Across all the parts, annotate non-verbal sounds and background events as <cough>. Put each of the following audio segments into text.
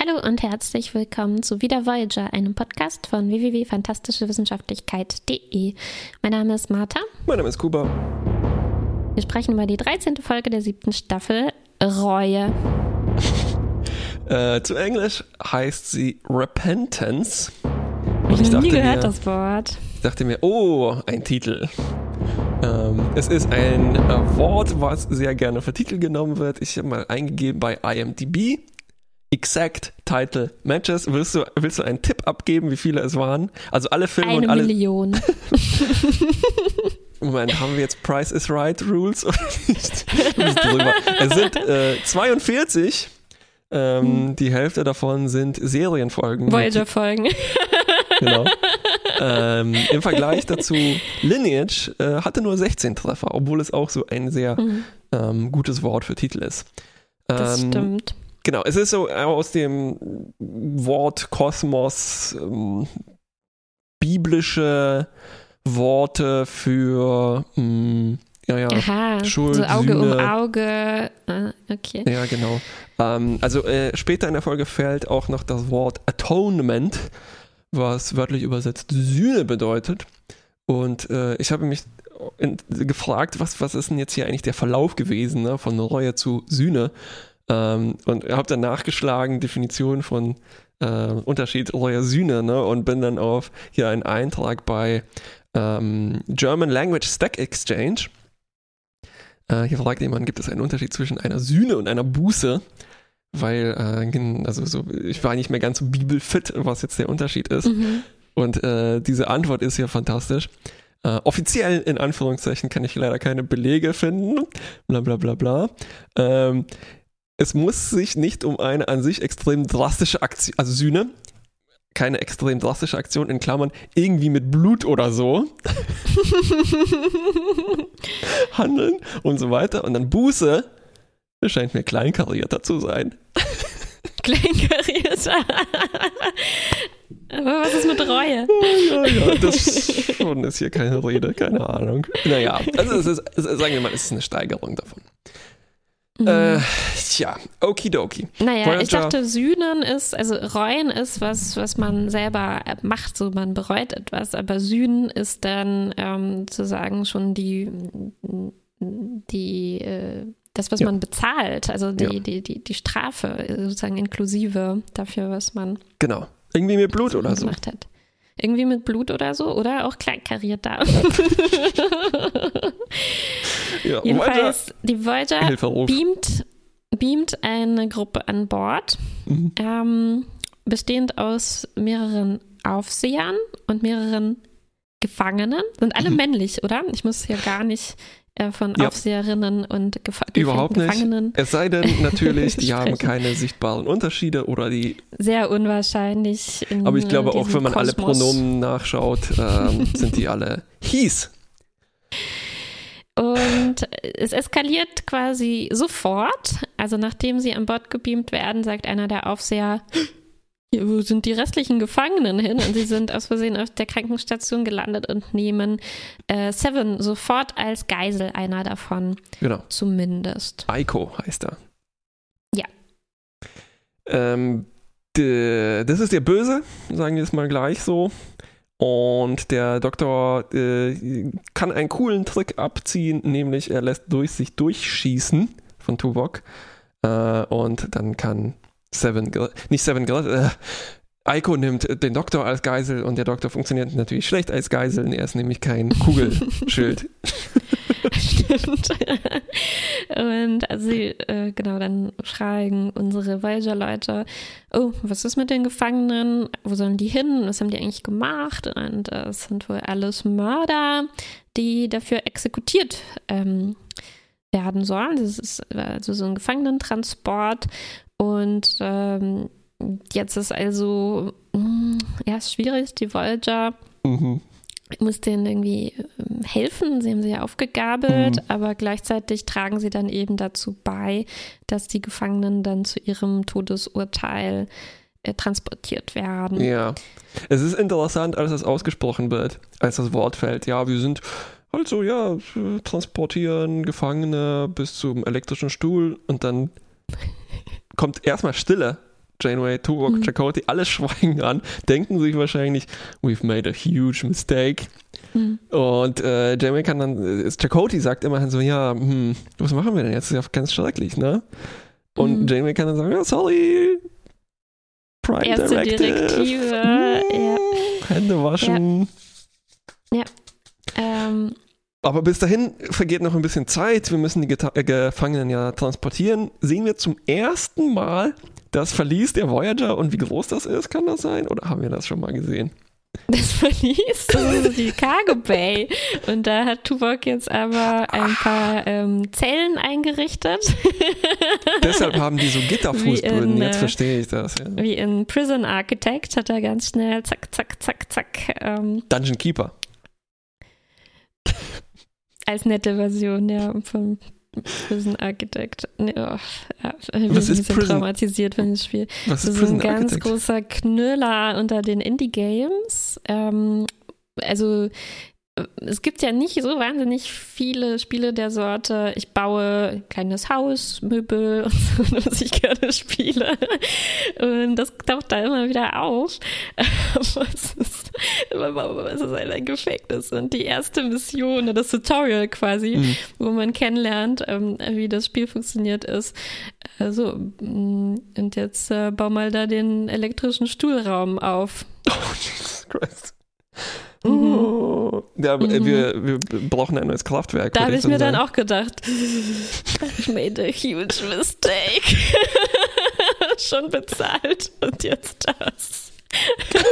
Hallo und herzlich willkommen zu Wieder Voyager, einem Podcast von www.fantastischewissenschaftlichkeit.de. Mein Name ist Martha. Mein Name ist Kuba. Wir sprechen über die 13. Folge der siebten Staffel, Reue. <laughs> Äh, zu Englisch heißt sie Repentance. Und ich habe nie gehört mir, das Wort. Ich dachte mir, oh, ein Titel. Ähm, es ist ein äh, Wort, was sehr gerne für Titel genommen wird. Ich habe mal eingegeben bei IMDb. Exact Title Matches. Willst du, willst du einen Tipp abgeben, wie viele es waren? Also alle Filme Eine und alle. Million. <laughs> Moment, haben wir jetzt Price is Right Rules oder nicht? es sind äh, 42. Ähm, hm. Die Hälfte davon sind Serienfolgen. Voyager-Folgen. <laughs> genau. Ähm, Im Vergleich dazu, Lineage äh, hatte nur 16 Treffer, obwohl es auch so ein sehr mhm. ähm, gutes Wort für Titel ist. das ähm, stimmt. Genau, es ist so aus dem Wort Kosmos ähm, biblische Worte für mh, hm, ja, ja, Aha, Schuld, so Auge Sühne. um Auge. Ah, okay. Ja, genau. Ähm, also äh, später in der Folge fällt auch noch das Wort Atonement, was wörtlich übersetzt Sühne bedeutet. Und äh, ich habe mich in, gefragt, was, was ist denn jetzt hier eigentlich der Verlauf gewesen, ne? von Reue zu Sühne? Ähm, und habe dann nachgeschlagen, Definition von äh, Unterschied Reue Sühne, ne? und bin dann auf hier einen Eintrag bei ähm, German Language Stack Exchange. Äh, hier fragt jemand, gibt es einen Unterschied zwischen einer Sühne und einer Buße? Weil, äh, also so, ich war nicht mehr ganz so bibelfit, was jetzt der Unterschied ist. Mhm. Und äh, diese Antwort ist ja fantastisch. Uh, offiziell in Anführungszeichen kann ich leider keine Belege finden. Bla bla bla bla. Ähm, es muss sich nicht um eine an sich extrem drastische Aktion, also Sühne, keine extrem drastische Aktion in Klammern, irgendwie mit Blut oder so <laughs> handeln und so weiter. Und dann Buße scheint mir kleinkarierter zu sein. <laughs> kleinkarierter? Aber was ist mit Reue? Ja, ja, das schon ist hier keine Rede, keine Ahnung. Naja, also es ist, sagen wir mal, es ist eine Steigerung davon. Mhm. Äh, tja, okidoki. Naja, Voyager. ich dachte, Sühnen ist, also Reuen ist was, was man selber macht, so man bereut etwas, aber Sühnen ist dann ähm, sozusagen schon die, die, äh, das, was ja. man bezahlt, also die, ja. die, die, die Strafe, sozusagen inklusive dafür, was man. Genau. Irgendwie mit Blut oder so. Gemacht hat. Irgendwie mit Blut oder so oder auch kleinkariert da. <laughs> ja, Jedenfalls, die Voyager beamt, beamt eine Gruppe an Bord, mhm. ähm, bestehend aus mehreren Aufsehern und mehreren Gefangenen. Sind alle mhm. männlich, oder? Ich muss hier gar nicht von ja. Aufseherinnen und Gef Überhaupt Gefangenen. Nicht. Es sei denn <laughs> natürlich, die haben keine sichtbaren Unterschiede oder die. Sehr unwahrscheinlich. Aber ich glaube auch, wenn man Kosmos. alle Pronomen nachschaut, ähm, <laughs> sind die alle hieß. Und es eskaliert quasi sofort. Also nachdem sie an Bord gebeamt werden, sagt einer der Aufseher, wo sind die restlichen Gefangenen hin? Und sie sind aus Versehen auf der Krankenstation gelandet und nehmen äh, Seven sofort als Geisel, einer davon. Genau. Zumindest. Aiko heißt er. Ja. Ähm, de, das ist der Böse, sagen wir es mal gleich so. Und der Doktor äh, kann einen coolen Trick abziehen, nämlich er lässt durch sich durchschießen von Tuvok. Äh, und dann kann Seven, nicht Seven, äh, nimmt den Doktor als Geisel und der Doktor funktioniert natürlich schlecht als Geisel. Er ist nämlich kein Kugelschild. <laughs> <laughs> Stimmt. Und also sie, äh, genau, dann fragen unsere Voyager-Leute, oh, was ist mit den Gefangenen? Wo sollen die hin? Was haben die eigentlich gemacht? Und äh, es sind wohl alles Mörder, die dafür exekutiert ähm, werden sollen. Das ist also so ein Gefangenentransport und ähm, jetzt ist also mh, ja, schwierig, die Voyager. Mhm. Muss denen irgendwie ähm, helfen, sie haben sie ja aufgegabelt, mhm. aber gleichzeitig tragen sie dann eben dazu bei, dass die Gefangenen dann zu ihrem Todesurteil äh, transportiert werden. Ja, es ist interessant, als das ausgesprochen wird, als das Wort fällt. Ja, wir sind also ja, transportieren Gefangene bis zum elektrischen Stuhl und dann kommt erstmal Stille. Janeway, Tuvok, Mhm. Chakotay, alle schweigen an, denken sich wahrscheinlich, we've made a huge mistake. Mhm. Und äh, Janeway kann dann, äh, Chakotay sagt immerhin so, ja, hm, was machen wir denn jetzt? Das ist ja ganz schrecklich, ne? Und Mhm. Janeway kann dann sagen, ja, sorry, Prime Erste Directive. Direktive, Hm, ja. Hände waschen. Ähm, Aber bis dahin vergeht noch ein bisschen Zeit. Wir müssen die Geta äh, Gefangenen ja transportieren. Sehen wir zum ersten Mal das Verlies der Voyager und wie groß das ist, kann das sein? Oder haben wir das schon mal gesehen? das Verlies, <laughs> das ist die Cargo Bay. Und da hat Tuvok jetzt aber ein paar ähm, Zellen eingerichtet. <laughs> Deshalb haben die so Gitterfußböden. Jetzt äh, verstehe ich das. Ja. Wie in Prison Architect hat er ganz schnell zack, zack, zack, zack ähm, Dungeon Keeper. Als nette Version ja, vom Prison Architect. Nee, oh, ja, ich bin ein Was ist bisschen Prison- traumatisiert von dem Spiel. Was Das ist ist ein ganz Architect? großer Knüller unter den Indie-Games. Ähm, also es gibt ja nicht so wahnsinnig viele Spiele der Sorte, ich baue ein kleines Haus, Möbel <laughs> und so, was ich gerne spiele. Und das taucht da immer wieder auf. Aber es ist, es ist halt ein Gefängnis. Und die erste Mission, das Tutorial quasi, Mhm. wo man kennenlernt, ähm, wie das Spiel funktioniert, ist äh, so, mm, und jetzt äh, bau mal da den elektrischen Stuhlraum auf. Oh, Jesus Christ. Mhm. Ja, äh, Mhm. wir, wir brauchen ein neues Kraftwerk. Da habe ich mir dann sagen. auch gedacht, <laughs> I made a huge mistake. <laughs> Schon bezahlt und jetzt das. <laughs>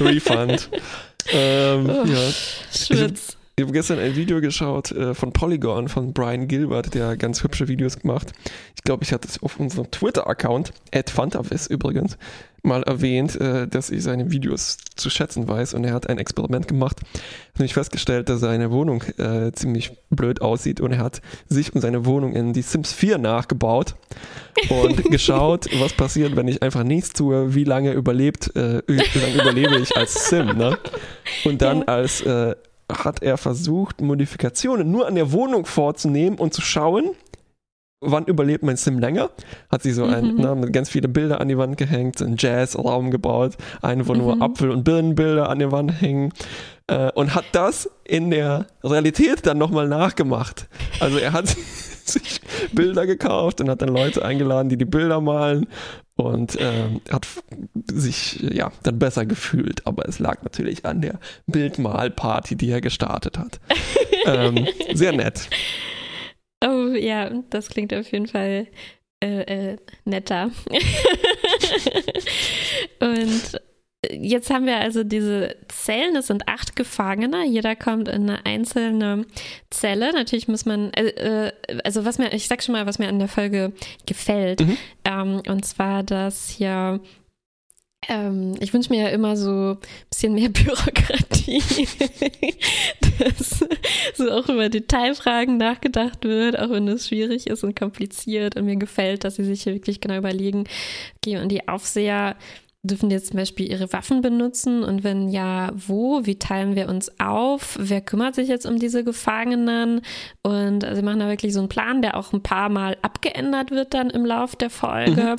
Refund. ähm, Oh. ja. Schwitz. Ich habe gestern ein Video geschaut äh, von Polygon, von Brian Gilbert, der ganz hübsche Videos gemacht. Ich glaube, ich hatte es auf unserem Twitter-Account, @fantavis übrigens, mal erwähnt, äh, dass ich seine Videos zu schätzen weiß. Und er hat ein Experiment gemacht, hat nämlich festgestellt, dass seine Wohnung äh, ziemlich blöd aussieht. Und er hat sich und seine Wohnung in die Sims 4 nachgebaut und <laughs> geschaut, was passiert, wenn ich einfach nichts tue, wie lange überlebt, äh, wie lange überlebe ich als Sim. Ne? Und dann Ja. als äh, hat er versucht, Modifikationen nur an der Wohnung vorzunehmen und zu schauen, wann überlebt mein Sim länger. Hat sie so ein, Mhm. ne, mit ganz viele Bilder an die Wand gehängt, so einen Jazzraum gebaut, einen, wo nur Mhm. Apfel- und Birnenbilder an der Wand hängen. Äh, und hat das in der Realität dann nochmal nachgemacht. Also er hat <laughs> sich Bilder gekauft und hat dann Leute eingeladen, die die Bilder malen und ähm, hat sich ja dann besser gefühlt. Aber es lag natürlich an der Bildmalparty, die er gestartet hat. <laughs> ähm, sehr nett. Oh ja, das klingt auf jeden Fall äh, äh, netter. <laughs> Und jetzt haben wir also diese Zellen, es sind acht Gefangene, jeder kommt in eine einzelne Zelle. Natürlich muss man, äh, äh, also was mir, ich sag schon mal, was mir an der Folge gefällt. Mhm. Ähm, und zwar, dass hier ähm, ich wünsche mir ja immer so ein bisschen mehr <laughs> Bürokratie, dass so auch über Detailfragen nachgedacht wird, auch wenn es schwierig ist und kompliziert. Und mir gefällt, dass sie sich hier wirklich genau überlegen, okay, und die Aufseher dürfen jetzt zum Beispiel ihre Waffen benutzen und wenn ja, wo? Wie teilen wir uns auf? Wer kümmert sich jetzt um diese Gefangenen? Und also sie machen da wirklich so einen Plan, der auch ein paar Mal abgeändert wird dann im Lauf der Folge.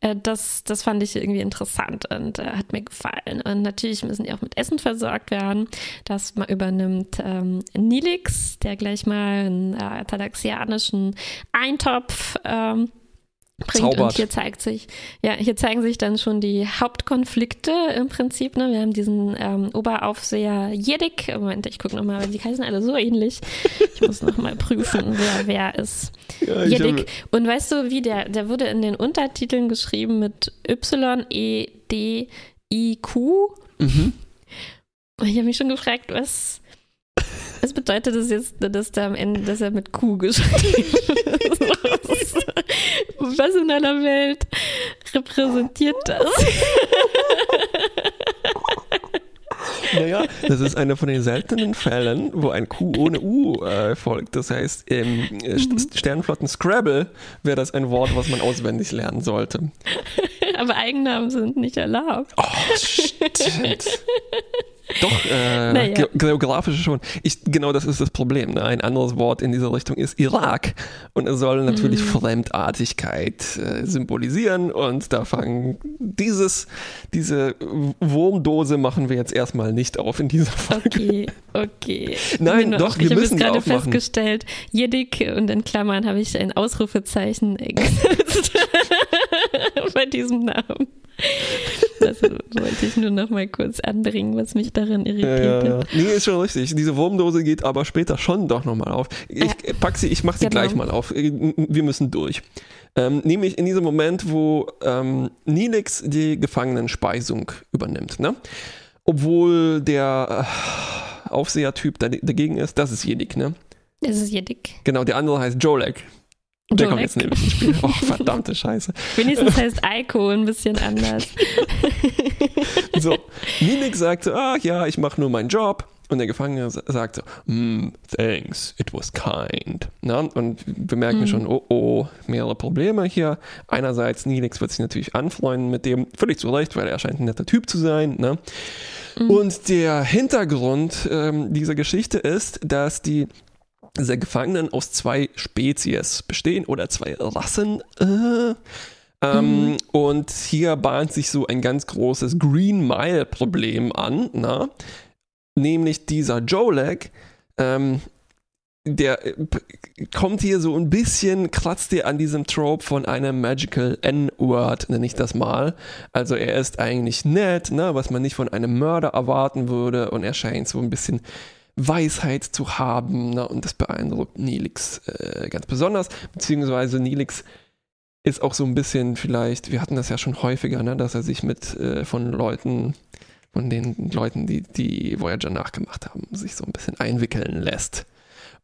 Äh, das, das fand ich irgendwie interessant und äh, hat mir gefallen. Und natürlich müssen die auch mit Essen versorgt werden. Das mal übernimmt ähm, Nilix, der gleich mal einen äh, talaxianischen Eintopf ähm, bringt. Zaubert. Und hier zeigt sich, ja, hier zeigen sich dann schon die Hauptkonflikte im Prinzip. Ne? Wir haben diesen ähm, Oberaufseher Jedik. Moment, ich gucke nochmal, weil die heißen alle so ähnlich. Ich muss nochmal prüfen, <laughs> wer wer ist. Ja, Jedik. Und weißt du, wie der, der wurde in den Untertiteln geschrieben mit Y-E-D-I-Q. Mhm. Ich habe mich schon gefragt, was, was bedeutet das jetzt, dass da am Ende, dass er mit Q geschrieben ist? Was in aller Welt repräsentiert das? Naja, das ist einer von den seltenen Fällen, wo ein Q ohne U äh, folgt. Das heißt, im äh, Mhm. St- Sternflotten Scrabble wäre das ein Wort, was man auswendig lernen sollte. <laughs> Aber Eigennamen sind nicht erlaubt. Oh, stimmt. <laughs> Doch, äh, Naja. ge geografisch schon. Ich, genau das ist das Problem. Ne? Ein anderes Wort in dieser Richtung ist Irak. Und es soll natürlich Mhm. Fremdartigkeit äh, symbolisieren. Und da fangen dieses, diese Wurmdose machen wir jetzt erstmal nicht auf in dieser Folge. Okay, okay. <laughs> Nein, Ich doch, auch- wir ich habe müssen jetzt sie gerade festgestellt, Jedik und in Klammern habe ich ein Ausrufezeichen gesetzt <laughs> bei diesem Namen. Das wollte ich nur noch mal kurz anbringen, was mich daran Ja, irritiert ja, ja. hat. Nee, ist schon richtig. Diese Wurmdose geht aber später schon doch nochmal auf. Ich Ja. pack sie, ich mach sie Genau. gleich mal auf. Wir müssen durch. Ähm, nämlich in diesem Moment, wo ähm, Nilix die Gefangenenspeisung übernimmt. Ne? Obwohl der äh, Aufsehertyp da, dagegen ist, das ist Jedik, ne? Das ist Jedik. Genau, der andere heißt Jolek. Der kommt jetzt nämlich ins Spiel. Oh, verdammte Scheiße. Wenigstens heißt Aiko ein bisschen anders. <laughs> So, Nilix sagt so, ach ja, ich mache nur meinen Job. Und der Gefangene sa- sagt so, "Hmm, thanks, it was kind. Na, und wir merken Mhm. schon, oh oh, mehrere Probleme hier. Einerseits, Nilix wird sich natürlich anfreunden mit dem, völlig zu Recht, weil er scheint ein netter Typ zu sein. Ne? Mhm. Und der Hintergrund ähm, dieser Geschichte ist, dass die diese Gefangenen aus zwei Spezies bestehen oder zwei Rassen. Äh, ähm, Mhm. Und hier bahnt sich so ein ganz großes Green Mile-Problem an, na? nämlich dieser Jolek, ähm, der äh, kommt hier so ein bisschen, kratzt hier an diesem Trope von einem Magical N-Word, nenne ich das mal. Also er ist eigentlich nett, ne, was man nicht von einem Mörder erwarten würde und er scheint so ein bisschen Weisheit zu haben ne, und das beeindruckt Nilix äh, ganz besonders, beziehungsweise Nilix ist auch so ein bisschen vielleicht, wir hatten das ja schon häufiger, ne, dass er sich mit äh, von Leuten, von den Leuten, die die Voyager nachgemacht haben, sich so ein bisschen einwickeln lässt.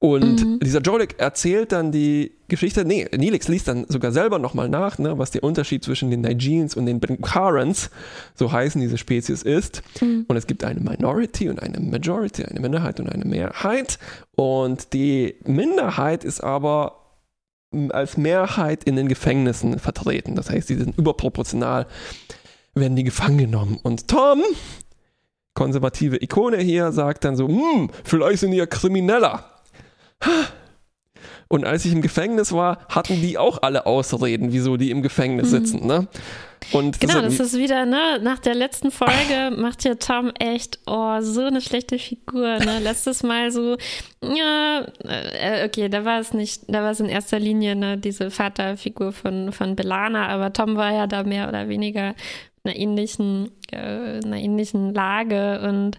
Und Mhm. dieser Jolek erzählt dann die Geschichte, nee, Nilix liest dann sogar selber nochmal nach, ne, was der Unterschied zwischen den Nigerians und den Benkarans, so heißen diese Spezies, ist. Mhm. Und es gibt eine Minority und eine Majority, eine Minderheit und eine Mehrheit. Und die Minderheit ist aber als Mehrheit in den Gefängnissen vertreten. Das heißt, sie sind überproportional, werden die gefangen genommen. Und Tom, konservative Ikone hier, sagt dann so, hm, vielleicht sind die ja Krimineller. Und als ich im Gefängnis war, hatten die auch alle Ausreden, wieso die im Gefängnis Mhm. sitzen. Ne? Und Genau, das ist wieder, ne, nach der letzten Folge macht ja Tom echt, oh, so eine schlechte Figur, ne, <laughs> letztes Mal so, ja, äh, okay, da war es nicht, da war es in erster Linie, ne, diese Vaterfigur von, von Belana, aber Tom war ja da mehr oder weniger in einer ähnlichen, äh, in einer ähnlichen Lage und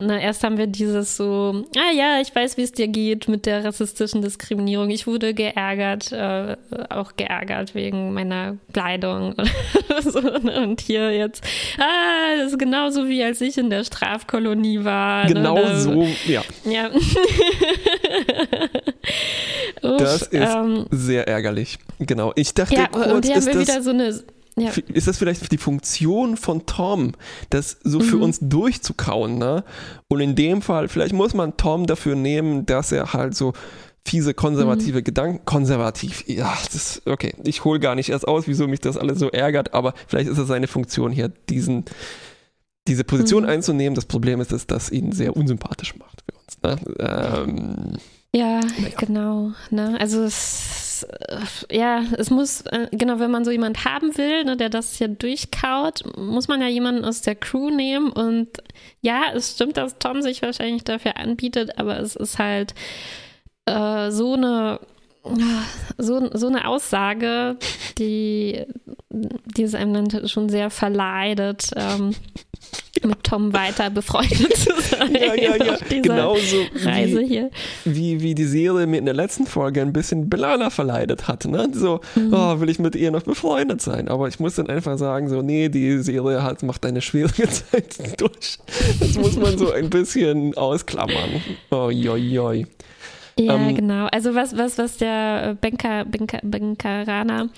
na, erst haben wir dieses so, ah ja, ich weiß, wie es dir geht mit der rassistischen Diskriminierung. Ich wurde geärgert, äh, auch geärgert wegen meiner Kleidung <laughs> so. Ne? Und hier jetzt, ah, das ist genauso wie als ich in der Strafkolonie war. genau ne? So, ja, Ja. Das ist ähm, sehr ärgerlich. Genau. Ich dachte ja, kurz, und hier haben wir wieder so eine, ja, ist das vielleicht die Funktion von Tom, das so für Mhm. uns durchzukauen, ne? Und in dem Fall, vielleicht muss man Tom dafür nehmen, dass er halt so fiese konservative Mhm. Gedanken, konservativ, ja, das, okay, ich hole gar nicht erst aus, wieso mich das alles so ärgert, aber vielleicht ist es seine Funktion hier, diesen, diese Position Mhm. einzunehmen. Das Problem ist, dass das ihn sehr unsympathisch macht für uns. Ne? Ähm, Ja, Naja. genau. Ne? Also es, äh, ja, es muss, äh, genau, wenn man so jemand haben will, ne, der das hier durchkaut, muss man ja jemanden aus der Crew nehmen. Und ja, es stimmt, dass Tom sich wahrscheinlich dafür anbietet, aber es ist halt äh, so eine so, so eine Aussage, die, die es einem dann schon sehr verleidet, ähm, mit Tom weiter befreundet zu sein. ja, ja, ja, genauso Reise wie, hier. wie, wie die Serie mir in der letzten Folge ein bisschen Belana verleidet hat. Ne? So, Mhm. oh, will ich mit ihr noch befreundet sein? Aber ich muss dann einfach sagen, so, nee, die Serie hat, macht eine schwierige <laughs> Zeit durch. Das muss man so ein bisschen ausklammern. Oh, joi, joi. Ja, Ähm, genau. Also was, was, was der Benka, Benka, Benkarana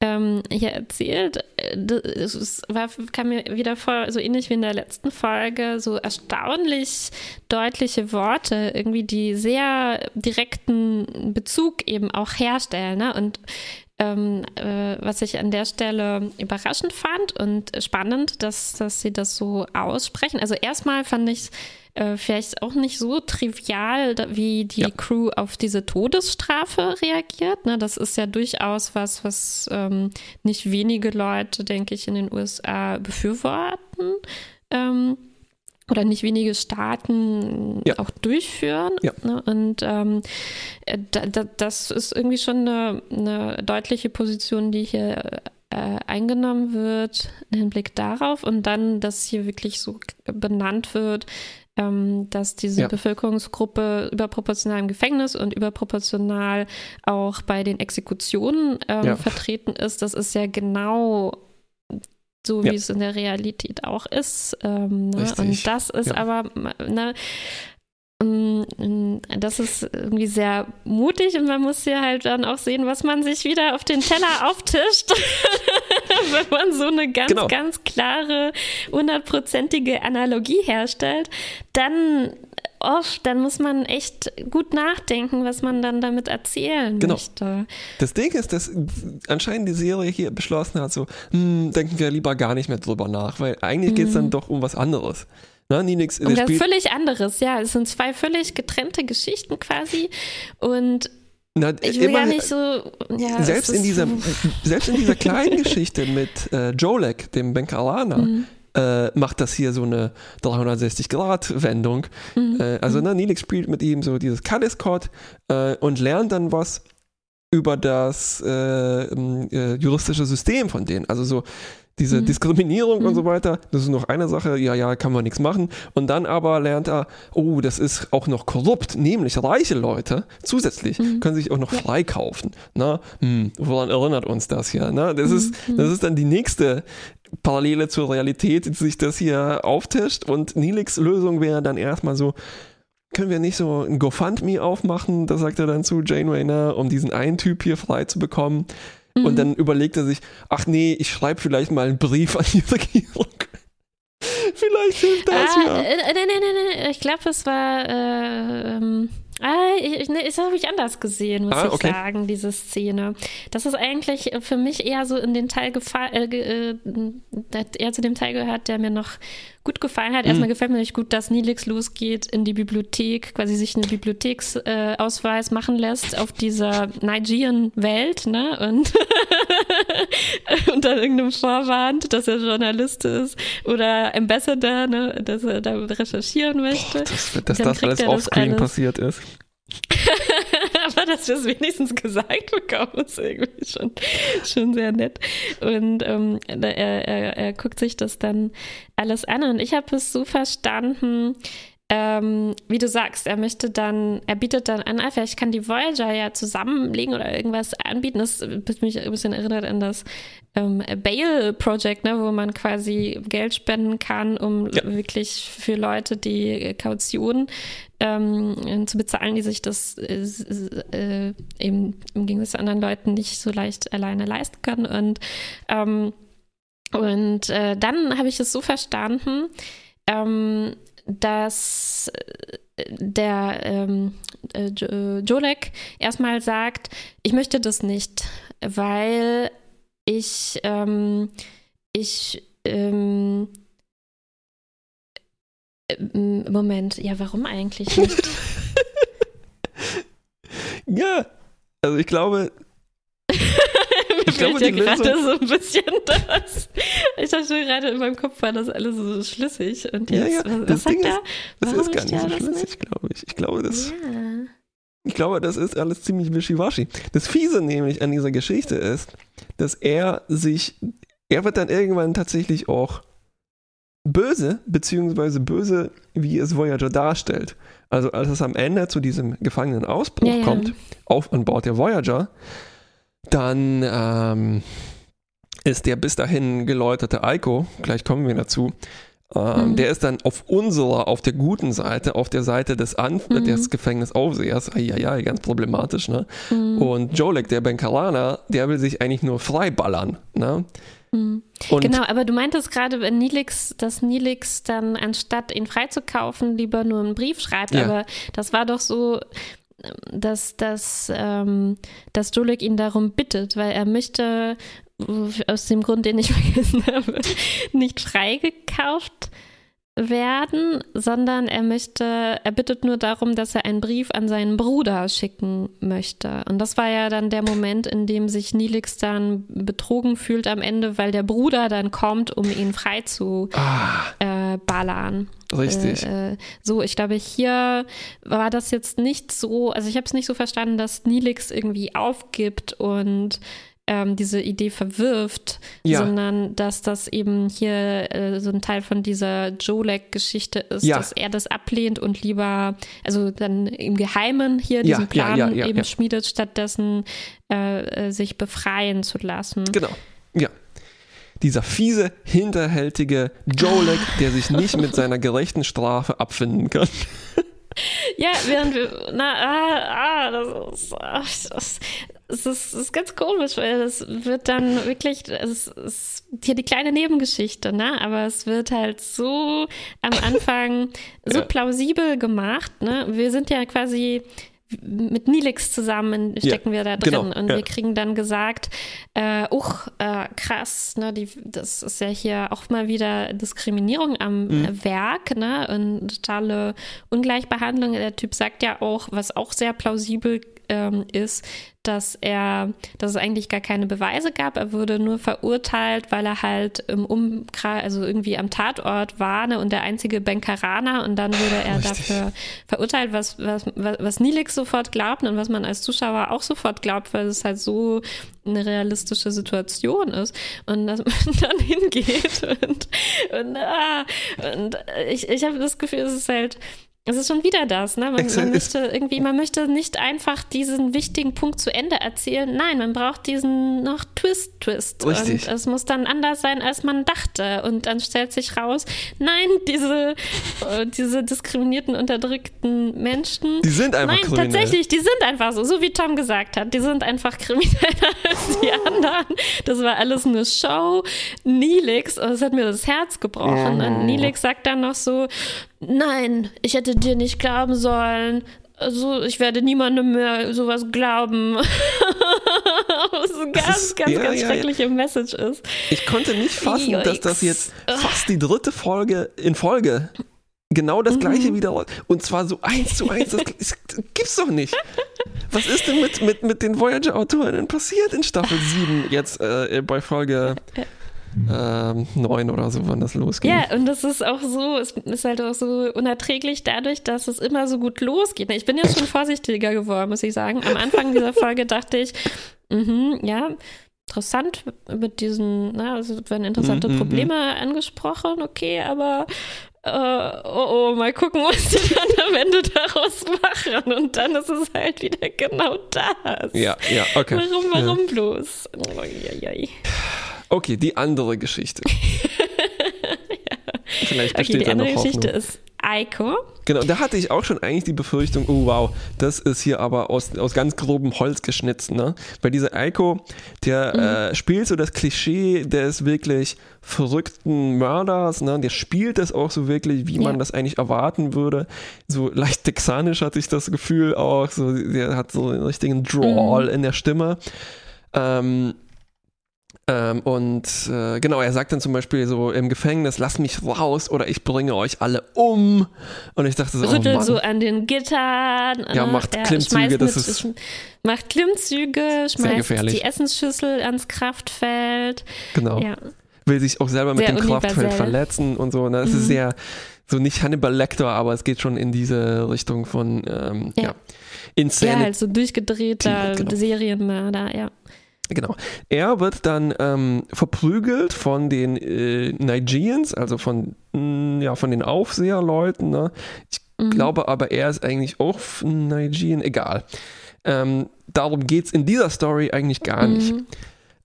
ähm, hier erzählt, äh, das war, kam mir wieder vor, so ähnlich wie in der letzten Folge, so erstaunlich deutliche Worte, irgendwie die sehr direkten Bezug eben auch herstellen. Ne? Und ähm, äh, was ich an der Stelle überraschend fand und spannend, dass, dass sie das so aussprechen. Also erstmal fand ich es äh, vielleicht auch nicht so trivial, wie die ja. Crew auf diese Todesstrafe reagiert. Ne, das ist ja durchaus was, was ähm, nicht wenige Leute, denke ich, in den USA befürworten. Ähm, oder nicht wenige Staaten ja. auch durchführen. Ja. Ne? Und ähm, da, da, das ist irgendwie schon eine, eine deutliche Position, die hier äh, eingenommen wird im Hinblick darauf und dann, dass hier wirklich so benannt wird, ähm, dass diese ja. Bevölkerungsgruppe überproportional im Gefängnis und überproportional auch bei den Exekutionen ähm, ja. vertreten ist. Das ist ja genau so wie ja. es in der Realität auch ist. Ähm, ne? Und das ist ja. aber, ne, mm, das ist irgendwie sehr mutig und man muss hier halt dann auch sehen, was man sich wieder auf den Teller auftischt, <laughs> wenn man so eine ganz, genau. ganz klare, hundertprozentige Analogie herstellt, dann oft, dann muss man echt gut nachdenken, was man dann damit erzählen genau. möchte. Das Ding ist, dass anscheinend die Serie hier beschlossen hat, so, hm, denken wir lieber gar nicht mehr drüber nach, weil eigentlich mhm. geht es dann doch um was anderes. Na, Ninix, um was völlig anderes, ja. Es sind zwei völlig getrennte Geschichten quasi und na, ich will gar nicht so. Ja, selbst, in dieser, <laughs> selbst in dieser kleinen Geschichte mit äh, Jolek, dem Benkalana, mhm äh, macht das hier so eine 360-Grad-Wendung. Mhm. Äh, also mhm. ne, Nilix spielt mit ihm so dieses Kadiscott äh, und lernt dann was über das äh, äh, juristische System von denen. Also so diese mhm. Diskriminierung mhm. und so weiter, das ist noch eine Sache, ja, ja, kann man nichts machen. Und dann aber lernt er, oh, das ist auch noch korrupt, nämlich reiche Leute zusätzlich mhm. können sich auch noch ja. freikaufen. Na, hm, woran erinnert uns das hier? Na, das, mhm. ist, das mhm. ist dann die nächste Parallele zur Realität, die sich das hier auftischt. Und Nilix Lösung wäre dann erstmal so, können wir nicht so ein GoFundMe aufmachen, das sagt er dann zu Janeway, ne, um diesen einen Typ hier frei zu bekommen. Mhm. Und dann überlegt er sich, ach nee, ich schreibe vielleicht mal einen Brief an die <laughs> Regierung. vielleicht hilft das ah, ja. Äh, nee, nee, nee, nee. Ich glaube, es war äh, ähm Ah, ich, nee, das habe ich anders gesehen, muss ah, ich okay. sagen, diese Szene. Das ist eigentlich für mich eher so in den Teil gefallen, äh, äh, eher zu dem Teil gehört, der mir noch gut gefallen hat. Erstmal mhm. gefällt mir nicht gut, dass Nilix losgeht in die Bibliothek, quasi sich einen Bibliotheksausweis äh, machen lässt auf dieser Nigerian-Welt, ne? Und <laughs> unter irgendeinem Vorwand, dass er Journalist ist oder Ambassador, ne? Dass er da recherchieren möchte. Boah, das, dass das alles offscreen passiert ist. <laughs> Aber <laughs> dass wir es wenigstens gesagt bekommen, ist irgendwie schon, schon sehr nett. Und ähm, er, er, er guckt sich das dann alles an. Und ich habe es so verstanden, ähm, wie du sagst, er möchte dann, er bietet dann an, ah, vielleicht kann die Voyager ja zusammenlegen oder irgendwas anbieten. Das mich ein bisschen erinnert an das ähm, Bail Project, ne, wo man quasi Geld spenden kann, um ja. wirklich für Leute die Kaution ähm, zu bezahlen, die sich das äh, äh, eben im Gegensatz zu anderen Leuten nicht so leicht alleine leisten können. Und, ähm, und äh, dann habe ich es so verstanden, ähm, dass äh, der ähm, äh, äh, Jolek erstmal sagt, ich möchte das nicht, weil ich, ähm, ich, ähm, äh, Moment, ja, warum eigentlich nicht? <laughs> ja, also ich glaube, <laughs> ich glaube, ja gerade so ein bisschen <laughs> das. Ich dachte gerade in meinem Kopf war das alles so schlüssig. Und jetzt, ja, ja, was, was Ding ist, das ist gar nicht so schlüssig, glaube ich. Ich glaube, das. Ja. Ich glaube, das ist alles ziemlich wischiwaschi. Das Fiese nämlich an dieser Geschichte ist, dass er sich, er wird dann irgendwann tatsächlich auch böse, beziehungsweise böse, wie es Voyager darstellt. Also als es am Ende zu diesem Gefangenenausbruch ja, kommt, auf an Bord der Voyager, dann ähm, ist der bis dahin geläuterte Eiko, gleich kommen wir dazu, ähm, mhm. der ist dann auf unserer, auf der guten Seite, auf der Seite des, Anf mhm. des Gefängnisaufsehers, ja, ganz problematisch, ne? Mhm. Und Jolek, der Benkalaner, der will sich eigentlich nur freiballern, ne? Mhm. genau, aber du meintest gerade, wenn Nilix, dass Nilix dann anstatt ihn freizukaufen, lieber nur einen Brief schreibt, ja. aber das war doch so, dass, dass, ähm, dass Jolek ihn darum bittet, weil er möchte, aus dem Grund, den ich <laughs> vergessen habe, nicht freigekauft werden, sondern er möchte, er bittet nur darum, dass er einen Brief an seinen Bruder schicken möchte. Und das war ja dann der Moment, in dem sich Nilix dann betrogen fühlt am Ende, weil der Bruder dann kommt, um ihn frei zu ah, äh, ballern. Richtig. Äh, äh, so, ich glaube, hier war das jetzt nicht so, also ich habe es nicht so verstanden, dass Nilix irgendwie aufgibt und ähm, diese Idee verwirft, ja. sondern dass das eben hier äh, so ein Teil von dieser Jolek-Geschichte ist, ja. dass er das ablehnt und lieber, also dann im Geheimen hier diesen ja, Plan eben schmiedet, stattdessen äh, äh, sich befreien zu lassen. Genau, ja dieser fiese, hinterhältige Jolek, <laughs> der sich nicht mit seiner gerechten Strafe abfinden kann. <laughs> Ja, während wir, na, ah, ah, das ist, ah, das, es ist, ist, ganz komisch, weil es wird dann wirklich, es ist hier die kleine Nebengeschichte, ne? Aber es wird halt so am <laughs> Anfang so plausibel gemacht, ne? Wir sind ja quasi mit Nilix zusammen stecken ja, wir da drin genau, und ja. wir kriegen dann gesagt, äh, uch, äh, krass, ne, die, das ist ja hier auch mal wieder Diskriminierung am mhm. Werk, ne, und totale Ungleichbehandlung. Der Typ sagt ja auch, was auch sehr plausibel ähm, ist, dass er, dass es eigentlich gar keine Beweise gab. Er wurde nur verurteilt, weil er halt im Umkreis, also irgendwie am Tatort war ne, und der einzige Bankeraner und dann wurde er Richtig. dafür verurteilt, was, was, was, was Nilix sofort glaubt und was man als Zuschauer auch sofort glaubt, weil es halt so eine realistische Situation ist und dass man <laughs> dann hingeht und, und, ah, und ich, ich habe das Gefühl, es ist halt es ist schon wieder das, ne? Man, man, möchte irgendwie, man möchte nicht einfach diesen wichtigen Punkt zu Ende erzählen. Nein, man braucht diesen noch Twist, Twist. Richtig. Und es muss dann anders sein, als man dachte. Und dann stellt sich raus, nein, diese, äh, diese diskriminierten, unterdrückten Menschen. Die sind einfach Nein, kriminell. tatsächlich, die sind einfach so, so wie Tom gesagt hat. Die sind einfach krimineller <laughs> als die <laughs> anderen. Das war alles eine Show. Nilix, oh, das hat mir das Herz gebrochen. Und Nilix sagt dann noch so, nein, ich hätte dir nicht glauben sollen. Also, ich werde niemandem mehr sowas glauben. <laughs> Was eine ganz, ist, ganz, ja, ganz ja, schreckliche ja. Message ist. Ich konnte nicht fassen, Joix. dass das jetzt fast die dritte Folge in Folge genau das gleiche mhm. wieder und zwar so eins zu eins. Das, das, <laughs> gibt's doch nicht. Was ist denn mit, mit, mit den Voyager-Autoren passiert in Staffel 7 jetzt äh, bei Folge ähm, neun oder so, wann das losgeht. Ja, und das ist auch so, es ist halt auch so unerträglich dadurch, dass es immer so gut losgeht. Ich bin jetzt schon vorsichtiger geworden, muss ich sagen. Am Anfang dieser Folge dachte ich, mh, ja, interessant mit diesen, na, also werden interessante mm, mm, Probleme mm. angesprochen, okay, aber äh, oh, oh, mal gucken, was die dann am Ende daraus machen. Und dann ist es halt wieder genau das. Ja, ja, okay. Warum, warum ja. bloß? Oh, ja, ja. Okay, die andere Geschichte. <laughs> ja. Vielleicht besteht okay, die andere Geschichte ist Eiko. Genau, da hatte ich auch schon eigentlich die Befürchtung, oh wow, das ist hier aber aus, aus ganz grobem Holz geschnitzt, ne? Weil dieser Eiko, der mhm. äh, spielt so das Klischee des wirklich verrückten Mörders, ne? Der spielt das auch so wirklich, wie ja. man das eigentlich erwarten würde. So leicht texanisch hatte ich das Gefühl auch, so, der hat so einen richtigen Drawl mhm. in der Stimme. Ähm, ähm, und äh, genau, er sagt dann zum Beispiel so im Gefängnis, lass mich raus oder ich bringe euch alle um. Und ich dachte so, Rüttelt oh so an den Gittern. Ja, ne? macht Klimmzüge, das mit, ist macht Klimmzüge, schmeißt die Essensschüssel ans Kraftfeld. Genau. Ja. Will sich auch selber mit sehr dem Kraftfeld verletzen und so. Ne? Das mhm. ist sehr so nicht Hannibal Lecter, aber es geht schon in diese Richtung von ähm, ja. ja. Insane. Ja, halt so durchgedrehter genau. Serienmörder, ja. Genau. Er wird dann ähm, verprügelt von den äh, Nigerians, also von, mh, mm, ja, von den Aufseherleuten. Ne? Ich mhm. glaube aber, er ist eigentlich auch Nigerian, egal. Ähm, darum geht es in dieser Story eigentlich gar mhm. nicht.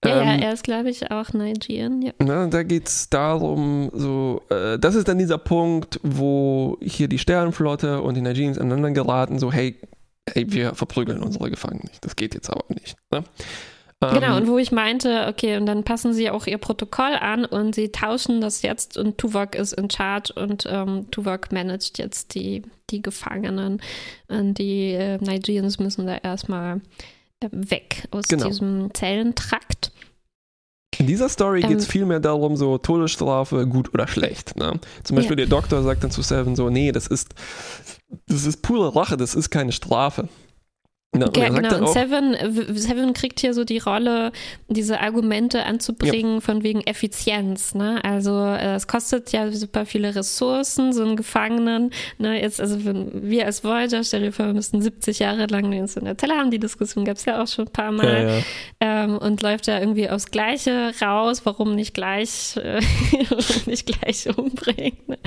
Ja, ähm, ja, er ist, glaube ich, auch Nigerian. Ja. Na, da geht es darum, so, äh, das ist dann dieser Punkt, wo hier die Sternenflotte und die Nigerians aneinander geraten, so, hey, hey, wir verprügeln unsere Gefangenen nicht. Das geht jetzt aber nicht. Ne? Genau, Ähm, und wo ich meinte, okay, und dann passen sie auch ihr Protokoll an und sie tauschen das jetzt und Tuvok ist in charge und ähm, Tuvok managt jetzt die, die Gefangenen. Und die äh, Nigerians müssen da erstmal äh, weg aus Genau. diesem Zellentrakt. In dieser Story geht es Ähm, viel mehr darum, so Todesstrafe, gut oder schlecht. Ne? Zum Beispiel der Doktor sagt dann zu Seven so, nee, das ist, das ist pure Rache, das ist keine Strafe. Ne? Und Ja, genau. Und auch, Seven, Seven kriegt hier so die Rolle, diese Argumente anzubringen von wegen Effizienz. Ne? Also äh, es kostet ja super viele Ressourcen, so einen Gefangenen. Ne? Jetzt, also wenn wir als Voyager, stell dir vor, wir müssten 70 Jahre lang den in der Zelle haben. Die Diskussion gab es ja auch schon ein paar Mal. ja, ja. Ähm, und läuft da irgendwie aufs Gleiche raus. Warum nicht gleich, äh, <laughs> nicht gleich umbringen? Ne?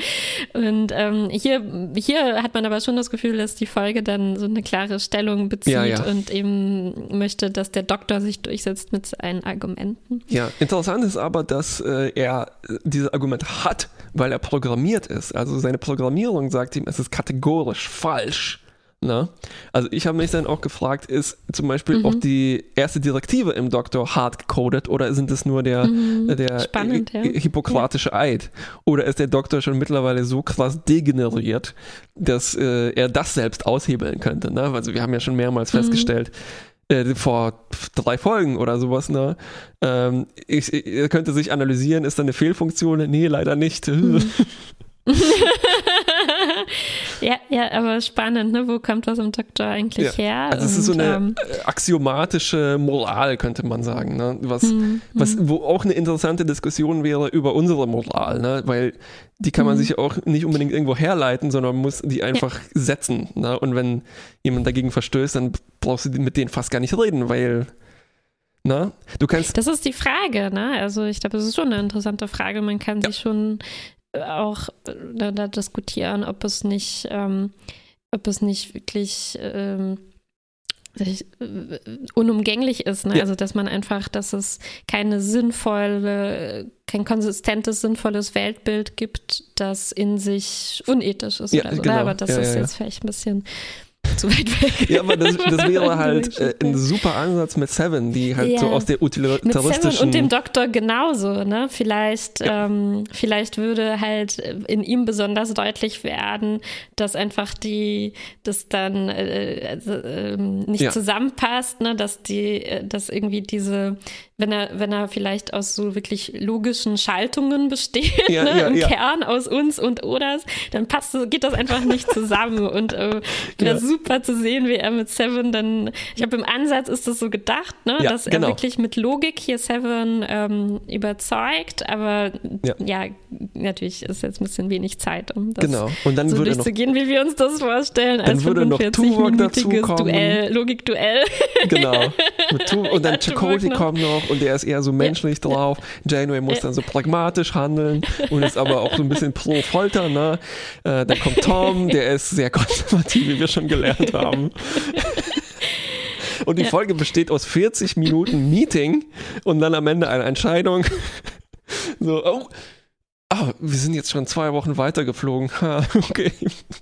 Und ähm, hier, hier hat man aber schon das Gefühl, dass die Folge dann so eine klare Stellung bezieht Ja, ja. und eben möchte, dass der Doktor sich durchsetzt mit seinen Argumenten. Ja, interessant ist aber, dass äh, er äh, diese Argumente hat, weil er programmiert ist. Also seine Programmierung sagt ihm, es ist kategorisch falsch. Ne? Also ich habe mich dann auch gefragt, ist zum Beispiel Mhm. auch die erste Direktive im Doktor hart gecoded oder sind es nur der, Mhm. der Spannend, ja. hi- hippokratische Eid? Oder ist der Doktor schon mittlerweile so krass degeneriert, dass äh, er das selbst aushebeln könnte? Ne? Also wir haben ja schon mehrmals Mhm. festgestellt, äh, vor drei Folgen oder sowas, ne? Ähm, ich, ich, er könnte sich analysieren, ist da eine Fehlfunktion? Nee, leider nicht. Mhm. <laughs> <laughs> ja, ja, aber spannend, ne? Wo kommt das im Doktor eigentlich her? Also es ist so eine ähm, äh, axiomatische Moral, könnte man sagen, ne? Was, hm, was, hm. wo auch eine interessante Diskussion wäre über unsere Moral, ne? Weil die kann man Mhm. sich auch nicht unbedingt irgendwo herleiten, sondern man muss die einfach setzen. Ne? Und wenn jemand dagegen verstößt, dann brauchst du mit denen fast gar nicht reden, weil na, du kannst Das ist die Frage, ne? Also ich glaube, das ist schon eine interessante Frage. Man kann sich schon auch äh, da, da diskutieren, ob es nicht, ähm, ob es nicht wirklich ähm, äh, unumgänglich ist, ne? Ja. Also dass man einfach, dass es keine sinnvolle, kein konsistentes, sinnvolles Weltbild gibt, das in sich unethisch ist Ja, oder so. genau. ne? Aber das Ja, ist jetzt vielleicht ein bisschen zu weit weg. Ja, aber das, das <laughs> wäre halt äh, ein super Ansatz mit Seven, die halt so Ja. aus der Mit Seven utilitaristischen... und dem Doktor genauso, ne? Vielleicht, ähm, vielleicht würde halt in ihm besonders deutlich werden, dass einfach die, das dann äh, also, ähm, nicht Ja. zusammenpasst, ne? Dass die, äh, dass irgendwie diese, wenn er, wenn er vielleicht aus so wirklich logischen Schaltungen besteht, <laughs> Ja, ne? ja, im ja. Kern aus uns und Oders, dann passt, so- geht das einfach nicht <laughs> zusammen und äh, wäre super zu sehen, wie er mit Seven dann, ich glaube, im Ansatz ist das so gedacht, ne? Dass er genau. wirklich mit Logik hier Seven ähm, überzeugt, aber Ja. natürlich ist jetzt ein bisschen wenig Zeit, um das Genau. Und dann so würde noch durchzugehen, wie wir uns das vorstellen, Dann als würde noch Tuvok 45-minütiges dazukommen. Duell, Logikduell. Genau. <laughs> Und dann noch. kommt noch und der ist eher so menschlich drauf. Janeway muss Ja. dann so pragmatisch handeln und ist aber auch so ein bisschen pro Folter. Ne? Äh, dann kommt Tom, der ist sehr konservativ, wie wir schon gelernt haben. Und die Ja. Folge besteht aus 40 Minuten Meeting und dann am Ende eine Entscheidung. So, oh, ah, wir sind jetzt schon zwei Wochen weitergeflogen. Ha, okay,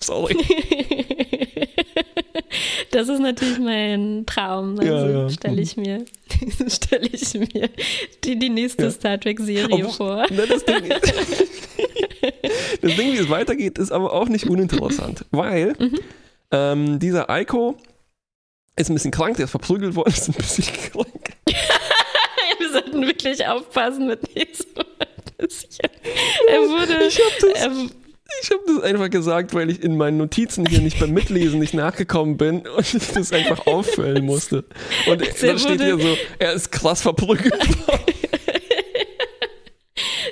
sorry. <laughs> Das ist natürlich mein Traum. Also Ja, ja. stelle ich mir, <laughs> stelle ich mir die, die nächste Ja. Star Trek-Serie vor. Ne, das, Ding, <laughs> das Ding, wie es weitergeht, ist aber auch nicht uninteressant, weil Mhm. ähm, dieser Eiko ist ein bisschen krank, der ist verprügelt worden, <laughs> ist ein bisschen krank. Wir sollten wirklich aufpassen mit diesem. Er wurde. Ich habe das, Ähm, ich hab das einfach gesagt, weil ich in meinen Notizen hier nicht beim Mitlesen nicht nachgekommen bin und ich das einfach auffüllen musste. Und Also dann steht hier so, er ist krass verprügelt worden. <laughs>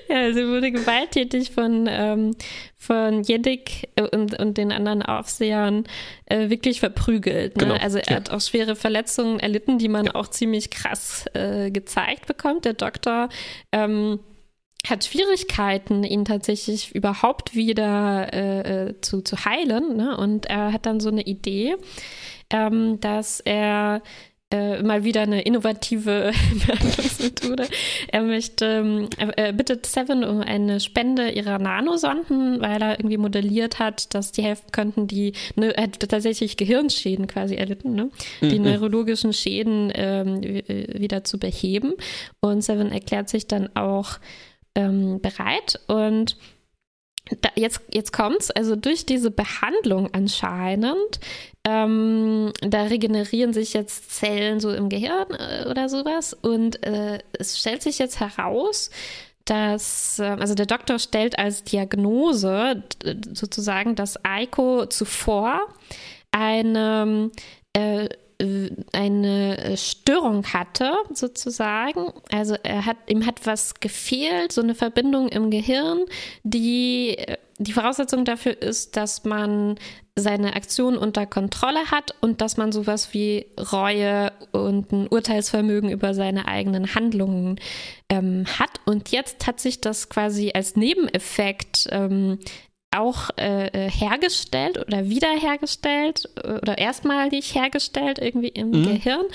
ja, sie wurde gewalttätig von, ähm, von Jedik und, und den anderen Aufsehern äh, wirklich verprügelt. Ne? Genau, Also er ja. hat auch schwere Verletzungen erlitten, die man auch ziemlich krass äh, gezeigt bekommt. Der Doktor ähm, hat Schwierigkeiten, ihn tatsächlich überhaupt wieder äh, äh, zu, zu heilen. Ne? Und er hat dann so eine Idee, ähm, dass er äh, mal wieder eine innovative <laughs> Behandlungsmethode. Er möchte, ähm, er bittet Seven um eine Spende ihrer Nanosonden, weil er irgendwie modelliert hat, dass die helfen könnten, die ne, er hat tatsächlich Gehirnschäden quasi erlitten, ne? die mhm. neurologischen Schäden ähm, wieder zu beheben. Und Seven erklärt sich dann auch ähm, bereit. Und da, jetzt, jetzt kommt's, also durch diese Behandlung anscheinend, ähm, da regenerieren sich jetzt Zellen so im Gehirn äh, oder sowas. Und äh, es stellt sich jetzt heraus, dass, äh, also der Doktor stellt als Diagnose sozusagen, dass Aiko zuvor eine äh, eine Störung hatte, sozusagen. Also er hat, ihm hat was gefehlt, so eine Verbindung im Gehirn, die die Voraussetzung dafür ist, dass man seine Aktion unter Kontrolle hat und dass man sowas wie Reue und ein Urteilsvermögen über seine eigenen Handlungen ähm, hat. Und jetzt hat sich das quasi als Nebeneffekt ähm, auch äh, äh, hergestellt oder wiederhergestellt äh, oder erstmalig hergestellt irgendwie im mhm. Gehirn.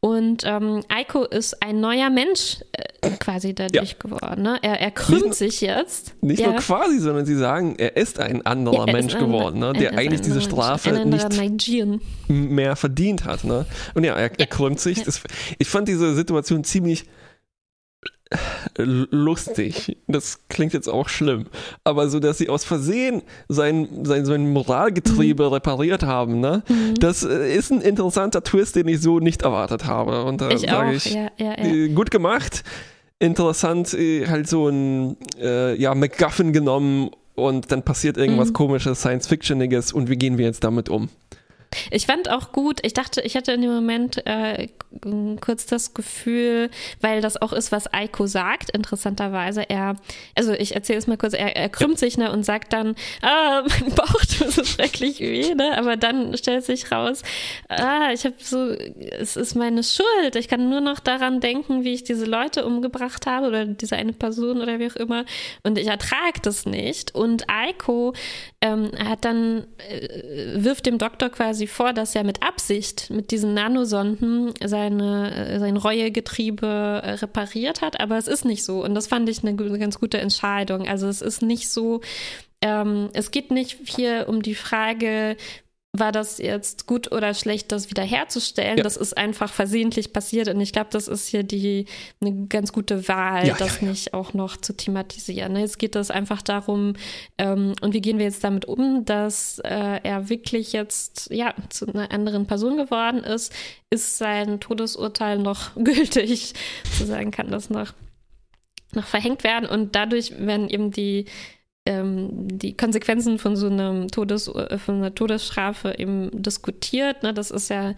Und ähm, Eiko ist ein neuer Mensch äh, quasi dadurch ja. geworden. Ne? Er, er krümmt nicht, sich jetzt. Nicht ja. nur quasi, sondern sie sagen, er ist ein anderer Mensch ein, geworden, ne? der eigentlich diese Strafe nicht Nigerian. mehr verdient hat. Ne? Und ja, er, er krümmt sich. Das, ich fand diese Situation ziemlich lustig. Das klingt jetzt auch schlimm. Aber so, dass sie aus Versehen sein, sein, sein Moralgetriebe mhm. repariert haben, ne? Mhm. Das äh, ist ein interessanter Twist, den ich so nicht erwartet habe. Und da sage ich, ja, ja, ja. Äh, gut gemacht. Interessant, äh, halt so ein äh, ja, MacGuffin genommen und dann passiert irgendwas mhm. komisches, Science-Fictioniges und wie gehen wir jetzt damit um? Ich fand auch gut, ich dachte, ich hatte in dem Moment äh, kurz das Gefühl, weil das auch ist, was Eiko sagt, interessanterweise. Er, also ich erzähle es mal kurz, er, er krümmt sich ne, und sagt dann, ah, <laughs> mein Bauch tut so schrecklich weh, ne? aber dann stellt sich raus, ah, ich habe so, es ist meine Schuld. Ich kann nur noch daran denken, wie ich diese Leute umgebracht habe oder diese eine Person oder wie auch immer und ich ertrage das nicht. Und Eiko ähm, hat dann, äh, wirft dem Doktor quasi vor, dass er mit Absicht mit diesen Nanosonden seine, äh, sein Reuegetriebe äh, repariert hat, aber es ist nicht so. Und das fand ich eine, eine ganz gute Entscheidung. Also es ist nicht so, ähm, es geht nicht hier um die Frage, war das jetzt gut oder schlecht, das wiederherzustellen. Ja. Das ist einfach versehentlich passiert und ich glaube, das ist hier die eine ganz gute Wahl, ja, das ja, nicht auch noch zu thematisieren. Ne? Jetzt geht es einfach darum, ähm, und wie gehen wir jetzt damit um, dass äh, er wirklich jetzt ja zu einer anderen Person geworden ist. Ist sein Todesurteil noch <laughs> gültig? Sozusagen kann das noch noch verhängt werden und dadurch werden eben die ähm, die Konsequenzen von so einem Todes, äh, von einer Todesstrafe eben diskutiert. Ne? Das ist ja,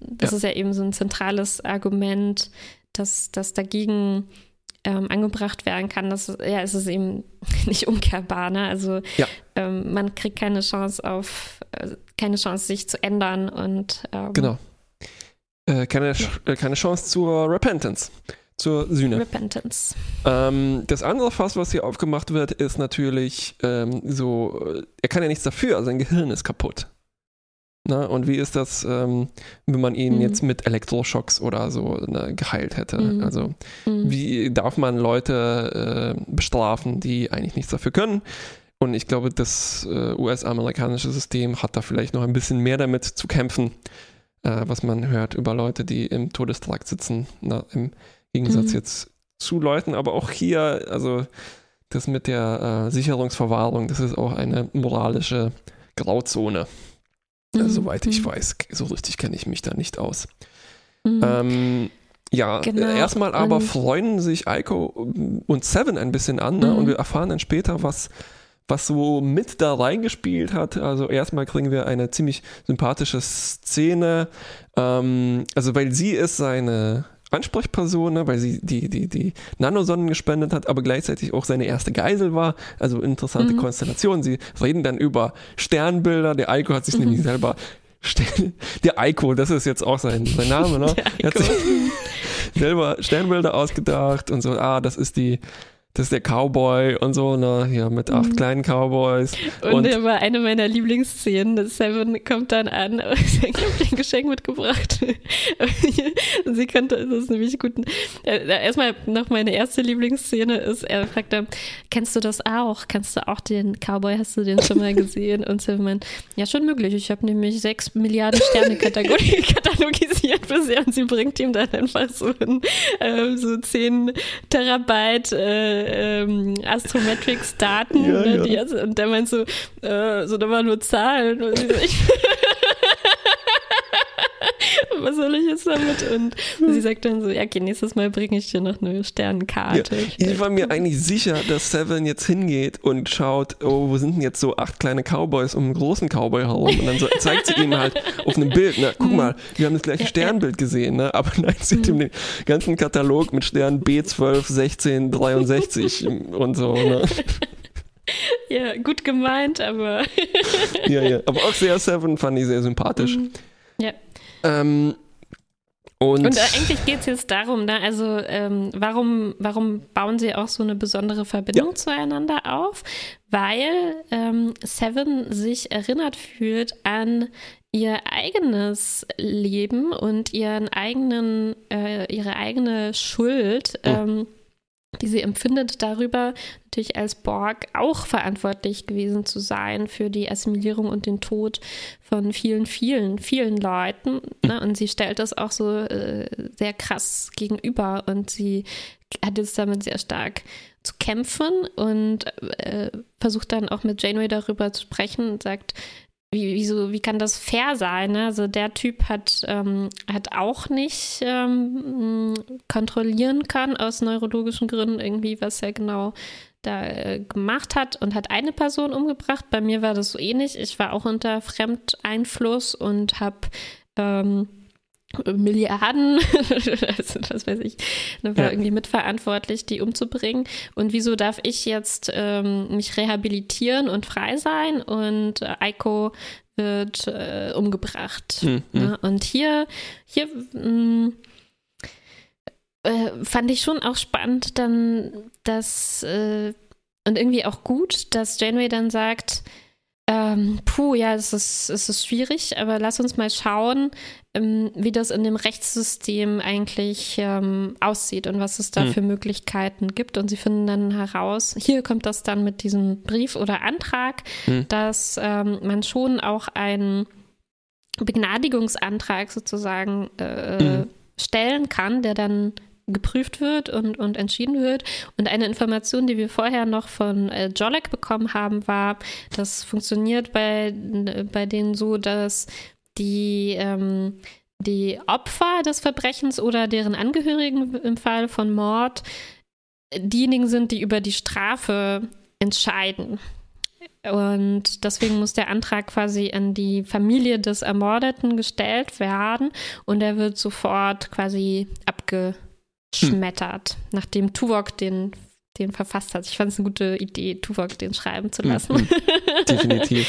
das ja. ist ja eben so ein zentrales Argument, dass das dagegen ähm, angebracht werden kann. Das, ja, es ist eben <laughs> nicht umkehrbar. Ne? Also ja. ähm, man kriegt keine Chance auf, äh, keine Chance, sich zu ändern und ähm, genau. Äh, keine, ja. Äh, keine Chance zur Repentance zur Sühne. Repentance. Ähm, das andere Fass, was hier aufgemacht wird, ist natürlich ähm, so, äh, er kann ja nichts dafür, sein Gehirn ist kaputt. Na, und wie ist das, ähm, wenn man ihn mhm. jetzt mit Elektroschocks oder so ne, geheilt hätte? Mhm. Also, mhm. wie darf man Leute äh, bestrafen, die eigentlich nichts dafür können? Und ich glaube, das äh, US-amerikanische System hat da vielleicht noch ein bisschen mehr damit zu kämpfen, äh, was man hört über Leute, die im Todestrakt sitzen, na, im Gegensatz mhm. jetzt zu Leuten, aber auch hier, also das mit der äh, Sicherungsverwahrung, das ist auch eine moralische Grauzone. Mhm. Äh, soweit ich mhm. weiß, so richtig kenne ich mich da nicht aus. Mhm. Ähm, ja, genau. erstmal aber und freuen sich Aiko und Seven ein bisschen an ne? und mhm. wir erfahren dann später, was, was so mit da reingespielt hat. Also erstmal kriegen wir eine ziemlich sympathische Szene, ähm, also weil sie ist seine Ansprechperson, ne, weil sie die, die, die Nanosonnen gespendet hat, aber gleichzeitig auch seine erste Geisel war. Also interessante mhm. Konstellation. Sie reden dann über Sternbilder. Der Eiko hat sich mhm. nämlich selber Stern, der Eiko, das ist jetzt auch sein, sein Name, ne? <laughs> Er hat sich selber Sternbilder ausgedacht und so, ah, das ist die, das ist der Cowboy und so, ne, hier mit acht mhm. kleinen Cowboys. Und, und war eine meiner Lieblingsszenen. Das Seven kommt dann an, <laughs> ich habe ein Geschenk mitgebracht. und <laughs> sie könnte, das ist nämlich gut. Äh, erstmal noch meine erste Lieblingsszene ist, er fragt dann, kennst du das auch? Kennst du auch den Cowboy? Hast du den schon mal gesehen? Und Seven ja, schon möglich. Ich habe nämlich sechs Milliarden Sterne <laughs> katalogisiert bisher und sie bringt ihm dann einfach so, ein, äh, so zehn Terabyte äh, ähm, Astrometrics-Daten. Ja, ne, ja. Die, und der meint so, äh, so, da waren nur Zahlen. Und ich, <laughs> <laughs> <laughs> was soll ich jetzt damit? Und sie sagt dann so, ja, okay, nächstes Mal bringe ich dir noch eine Sternenkarte. Ja, ich war mir eigentlich sicher, dass Seven jetzt hingeht und schaut, oh, wo sind denn jetzt so acht kleine Cowboys um einen großen Cowboy herum? Und dann so, <laughs> zeigt sie ihm halt auf einem Bild, ne, guck mhm. mal, wir haben das gleiche Sternbild gesehen, ne? aber <laughs> nein, sie hat ihm den ganzen Katalog mit Sternen B12, 16, 63 und so. Ne? Ja, gut gemeint, aber. ja, ja. Aber auch sehr Seven fand ich sehr sympathisch. Mhm. Ja. Ähm, und, und eigentlich geht es jetzt darum, ne? also ähm, warum, warum bauen sie auch so eine besondere Verbindung ja. zueinander auf? Weil ähm, Seven sich erinnert fühlt an ihr eigenes Leben und ihren eigenen, äh, ihre eigene Schuld. Oh. Ähm, die sie empfindet, darüber natürlich als Borg auch verantwortlich gewesen zu sein für die Assimilierung und den Tod von vielen, vielen, vielen Leuten. Ne? Und sie stellt das auch so äh, sehr krass gegenüber und sie hat jetzt damit sehr stark zu kämpfen und äh, versucht dann auch mit Janeway darüber zu sprechen und sagt, wie, wieso, wie kann das fair sein? Ne? Also der Typ hat, ähm, hat auch nicht ähm, kontrollieren können aus neurologischen Gründen irgendwie, was er genau da äh, gemacht hat und hat eine Person umgebracht. Bei mir war das so ähnlich. Ich war auch unter Fremdeinfluss und habe ähm, Milliarden, <laughs> also das weiß ich, ne, war ja. irgendwie mitverantwortlich, die umzubringen. Und wieso darf ich jetzt ähm, mich rehabilitieren und frei sein und äh, Eiko wird äh, umgebracht. Mhm. Ne? Und hier, hier mh, mm, äh, fand ich schon auch spannend dann, dass äh, und irgendwie auch gut, dass Janeway dann sagt, ähm, puh, ja, es ist, es ist schwierig, aber lass uns mal schauen, ähm, wie das in dem Rechtssystem eigentlich ähm, aussieht und was es da mhm. für Möglichkeiten gibt. Und sie finden dann heraus, hier kommt das dann mit diesem Brief oder Antrag, mhm. dass ähm, man schon auch einen Begnadigungsantrag sozusagen äh, mhm. stellen kann, der dann geprüft wird und, und entschieden wird. Und eine Information, die wir vorher noch von äh, Jolek bekommen haben, war, das funktioniert bei, bei denen so, dass die, ähm, die Opfer des Verbrechens oder deren Angehörigen im Fall von Mord diejenigen sind, die über die Strafe entscheiden. Und deswegen muss der Antrag quasi an die Familie des Ermordeten gestellt werden und er wird sofort quasi abge schmettert, hm. nachdem Tuvok den, den verfasst hat. Ich fand es eine gute Idee, Tuvok den schreiben zu hm, lassen. Mhm. <laughs> Definitiv.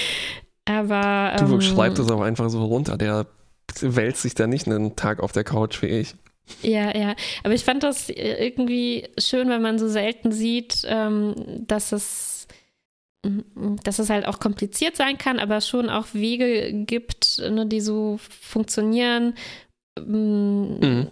aber. Tuvok ähm, schreibt das aber einfach so runter. Der wälzt sich da nicht einen Tag auf der Couch wie ich. Ja, ja. Aber ich fand das irgendwie schön, weil man so selten sieht, ähm, dass es dass es halt auch kompliziert sein kann, aber schon auch Wege gibt, ne, die so funktionieren. Mhm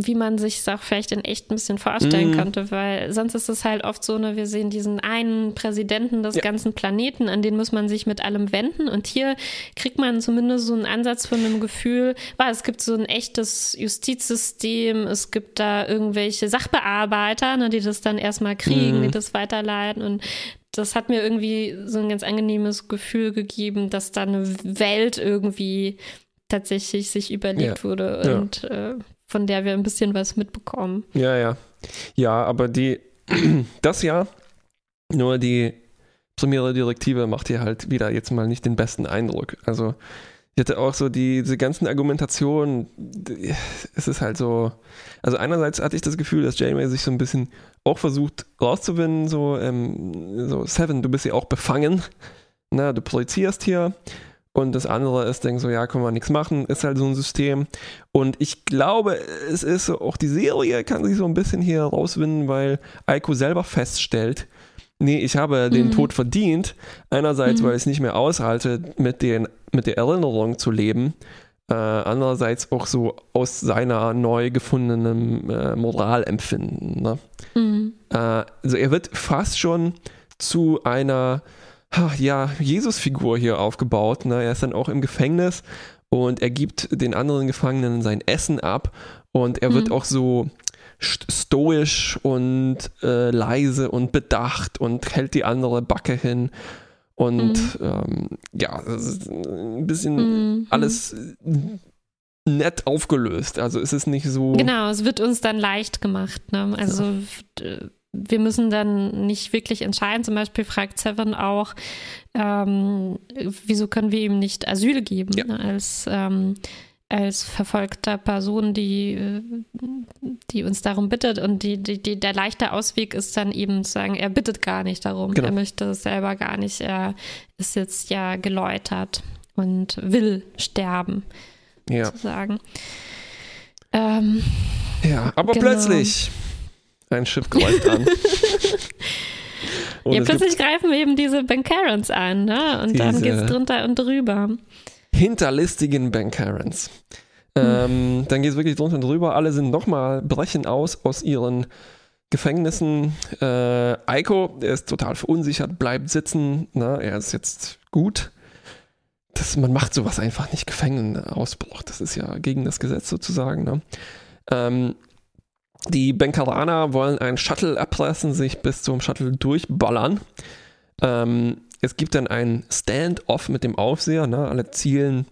wie man sich es auch vielleicht in echt ein bisschen vorstellen mm. könnte, weil sonst ist es halt oft so, ne, wir sehen diesen einen Präsidenten des ja. ganzen Planeten, an den muss man sich mit allem wenden und hier kriegt man zumindest so einen Ansatz von einem Gefühl, wow, es gibt so ein echtes Justizsystem, es gibt da irgendwelche Sachbearbeiter, ne, die das dann erstmal kriegen, mm. die das weiterleiten und das hat mir irgendwie so ein ganz angenehmes Gefühl gegeben, dass da eine Welt irgendwie tatsächlich sich überlegt ja. wurde und ja. äh, von der wir ein bisschen was mitbekommen. Ja, ja. Ja, aber die, <clears throat> das ja, nur die Premiere Direktive macht hier halt wieder jetzt mal nicht den besten Eindruck. Also, ich hatte auch so die, diese ganzen Argumentationen, es ist halt so, also einerseits hatte ich das Gefühl, dass Janeway sich so ein bisschen auch versucht rauszuwinden, so, ähm, so Seven, du bist ja auch befangen, na, du projizierst hier und das andere ist, denken so, ja, können wir nichts machen, ist halt so ein System. Und ich glaube, es ist so, auch die Serie kann sich so ein bisschen hier rauswinden, weil Aiko selber feststellt, nee, ich habe den Mhm. Tod verdient. Einerseits, Mhm. weil ich es nicht mehr aushalte, mit, den, mit der Erinnerung zu leben. Äh, andererseits auch so aus seiner neu gefundenen äh, Moralempfinden. Ne? Mhm. Äh, also er wird fast schon zu einer ja, Jesus-Figur hier aufgebaut. Ne? Er ist dann auch im Gefängnis und er gibt den anderen Gefangenen sein Essen ab und er wird Mhm. auch so st- stoisch und äh, leise und bedacht und hält die andere Backe hin. Und ähm, ja, ein bisschen Mhm. alles nett aufgelöst. Also es ist nicht so. Genau, es wird uns dann leicht gemacht. Ne? Also d- wir müssen dann nicht wirklich entscheiden. Zum Beispiel fragt Seven auch, ähm, wieso können wir ihm nicht Asyl geben Ja. ne? als, ähm, als verfolgter Person, die, die uns darum bittet. Und die, die, die, der leichte Ausweg ist dann eben zu sagen, er bittet gar nicht darum. Genau. Er möchte es selber gar nicht. Er ist jetzt ja geläutert und will sterben, Ja, sozusagen. Ähm, ja. aber Genau. plötzlich ein Schiff greift an. <laughs> Ja, plötzlich greifen eben diese Bankarons an, ne? Und dann geht's drunter und drüber. hinterlistigen Bankarons. Ähm, dann geht es wirklich drunter und drüber. Alle sind nochmal, brechen aus aus ihren Gefängnissen. Äh, Eiko, der ist total verunsichert, bleibt sitzen. Na, er ist jetzt gut. Das, man macht sowas einfach nicht, Gefangenenausbruch. Das ist ja gegen das Gesetz sozusagen. Ne? Ähm, die Bankaraner wollen einen Shuttle erpressen, sich bis zum Shuttle durchballern. Ähm, es gibt dann ein Stand-off mit dem Aufseher. Ne? Alle zielen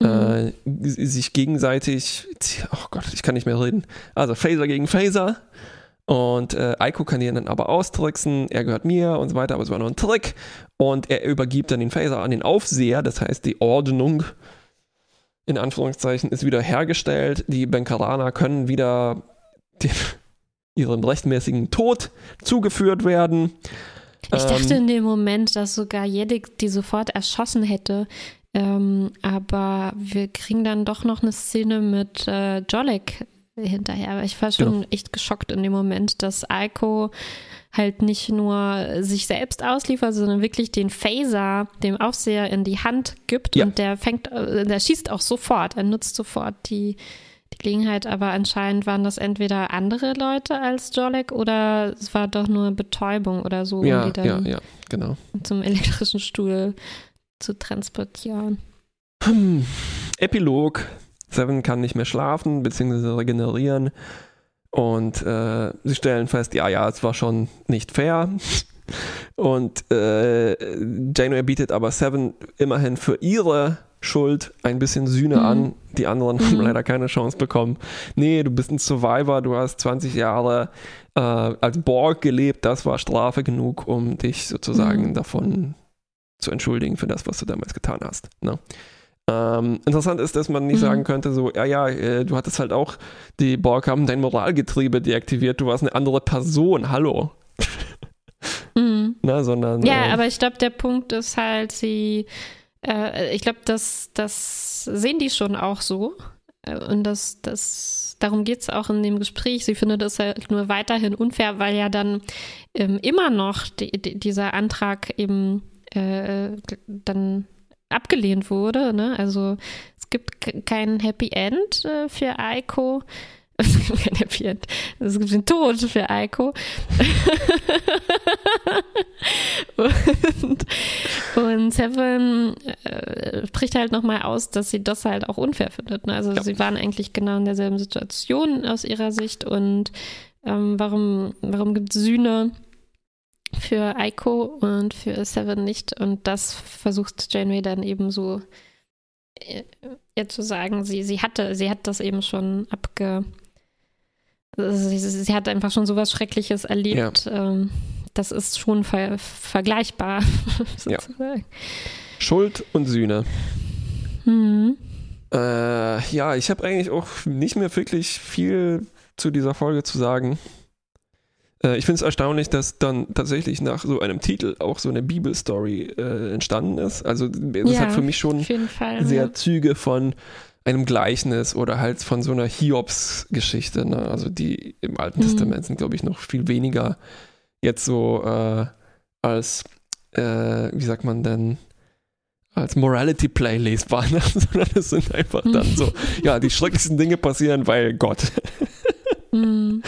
Mhm. äh, sich gegenseitig. Oh Gott, ich kann nicht mehr reden. Also Phaser gegen Phaser. Und äh, Aiko kann ihn dann aber austricksen, er gehört mir und so weiter, aber es war nur ein Trick. Und er übergibt dann den Phaser an den Aufseher, das heißt, die Ordnung in Anführungszeichen ist wieder hergestellt. Die Bankaraner können wieder den, ihrem rechtmäßigen Tod zugeführt werden. Ich dachte Ähm, in dem Moment, dass sogar Jedik die sofort erschossen hätte. Ähm, aber wir kriegen dann doch noch eine Szene mit äh, Jolek hinterher. Aber Ich war schon Genau. echt geschockt in dem Moment, dass Aiko halt nicht nur sich selbst ausliefert, sondern wirklich den Phaser dem Aufseher in die Hand gibt Ja. und der fängt, äh, der schießt auch sofort, er nutzt sofort die, die Gelegenheit, aber anscheinend waren das entweder andere Leute als Jolek oder es war doch nur Betäubung oder so, um ja, die dann ja, ja, genau. zum elektrischen Stuhl zu transportieren. Hm. Epilog. Seven kann nicht mehr schlafen bzw. regenerieren. Und äh, sie stellen fest, ja, ja, es war schon nicht fair. Und äh, Janeway bietet aber Seven immerhin für ihre Schuld ein bisschen Sühne Mhm. an. Die anderen haben Mhm. leider keine Chance bekommen. Nee, du bist ein Survivor, du hast 20 Jahre äh, als Borg gelebt, das war Strafe genug, um dich sozusagen Mhm. davon zu entschuldigen für das, was du damals getan hast. Ne? Ähm, interessant ist, dass man nicht Mhm. sagen könnte, so, ja, ja, äh, du hattest halt auch, die Borg haben dein Moralgetriebe deaktiviert, du warst eine andere Person, hallo. Mhm. <laughs> Ne, sondern, Ja, äh, aber ich glaube, der Punkt ist halt, sie, äh, ich glaube, das, das sehen die schon auch so. Äh, Und das, das, darum geht es auch in dem Gespräch. Sie findet es halt nur weiterhin unfair, weil ja dann ähm, immer noch die, die, dieser Antrag eben äh, dann abgelehnt wurde. Ne? Also es gibt ke- kein Happy End äh, für Aiko. Es gibt kein Happy End. Es gibt den Tod für Aiko. und, und Seven äh, spricht halt nochmal aus, dass sie das halt auch unfair findet. Ne? Also Ja. sie waren eigentlich genau in derselben Situation aus ihrer Sicht und ähm, warum, warum gibt es Sühne für Aiko und für Seven nicht? Und das versucht Janeway dann eben so äh, ihr zu sagen, sie, sie hatte, sie hat das eben schon abge also sie, sie hat einfach schon sowas Schreckliches erlebt. Ähm, das ist schon ver vergleichbar, <laughs> Ja. Schuld und Sühne. Mhm. Äh, ja, ich habe eigentlich auch nicht mehr wirklich viel zu dieser Folge zu sagen. Äh, ich finde es erstaunlich, dass dann tatsächlich nach so einem Titel auch so eine Bibelstory äh, entstanden ist. Also das Ja, hat für mich schon sehr ja. Züge von einem Gleichnis oder halt von so einer Hiobs-Geschichte. Ne? Also die im Alten Mhm. Testament sind, glaube ich, noch viel weniger jetzt so äh, als, äh, wie sagt man denn, als Morality Play lesbar, <laughs> ne? sondern es sind einfach dann Mhm. so, <laughs> ja, die schrecklichsten Dinge passieren, weil Gott. Mm,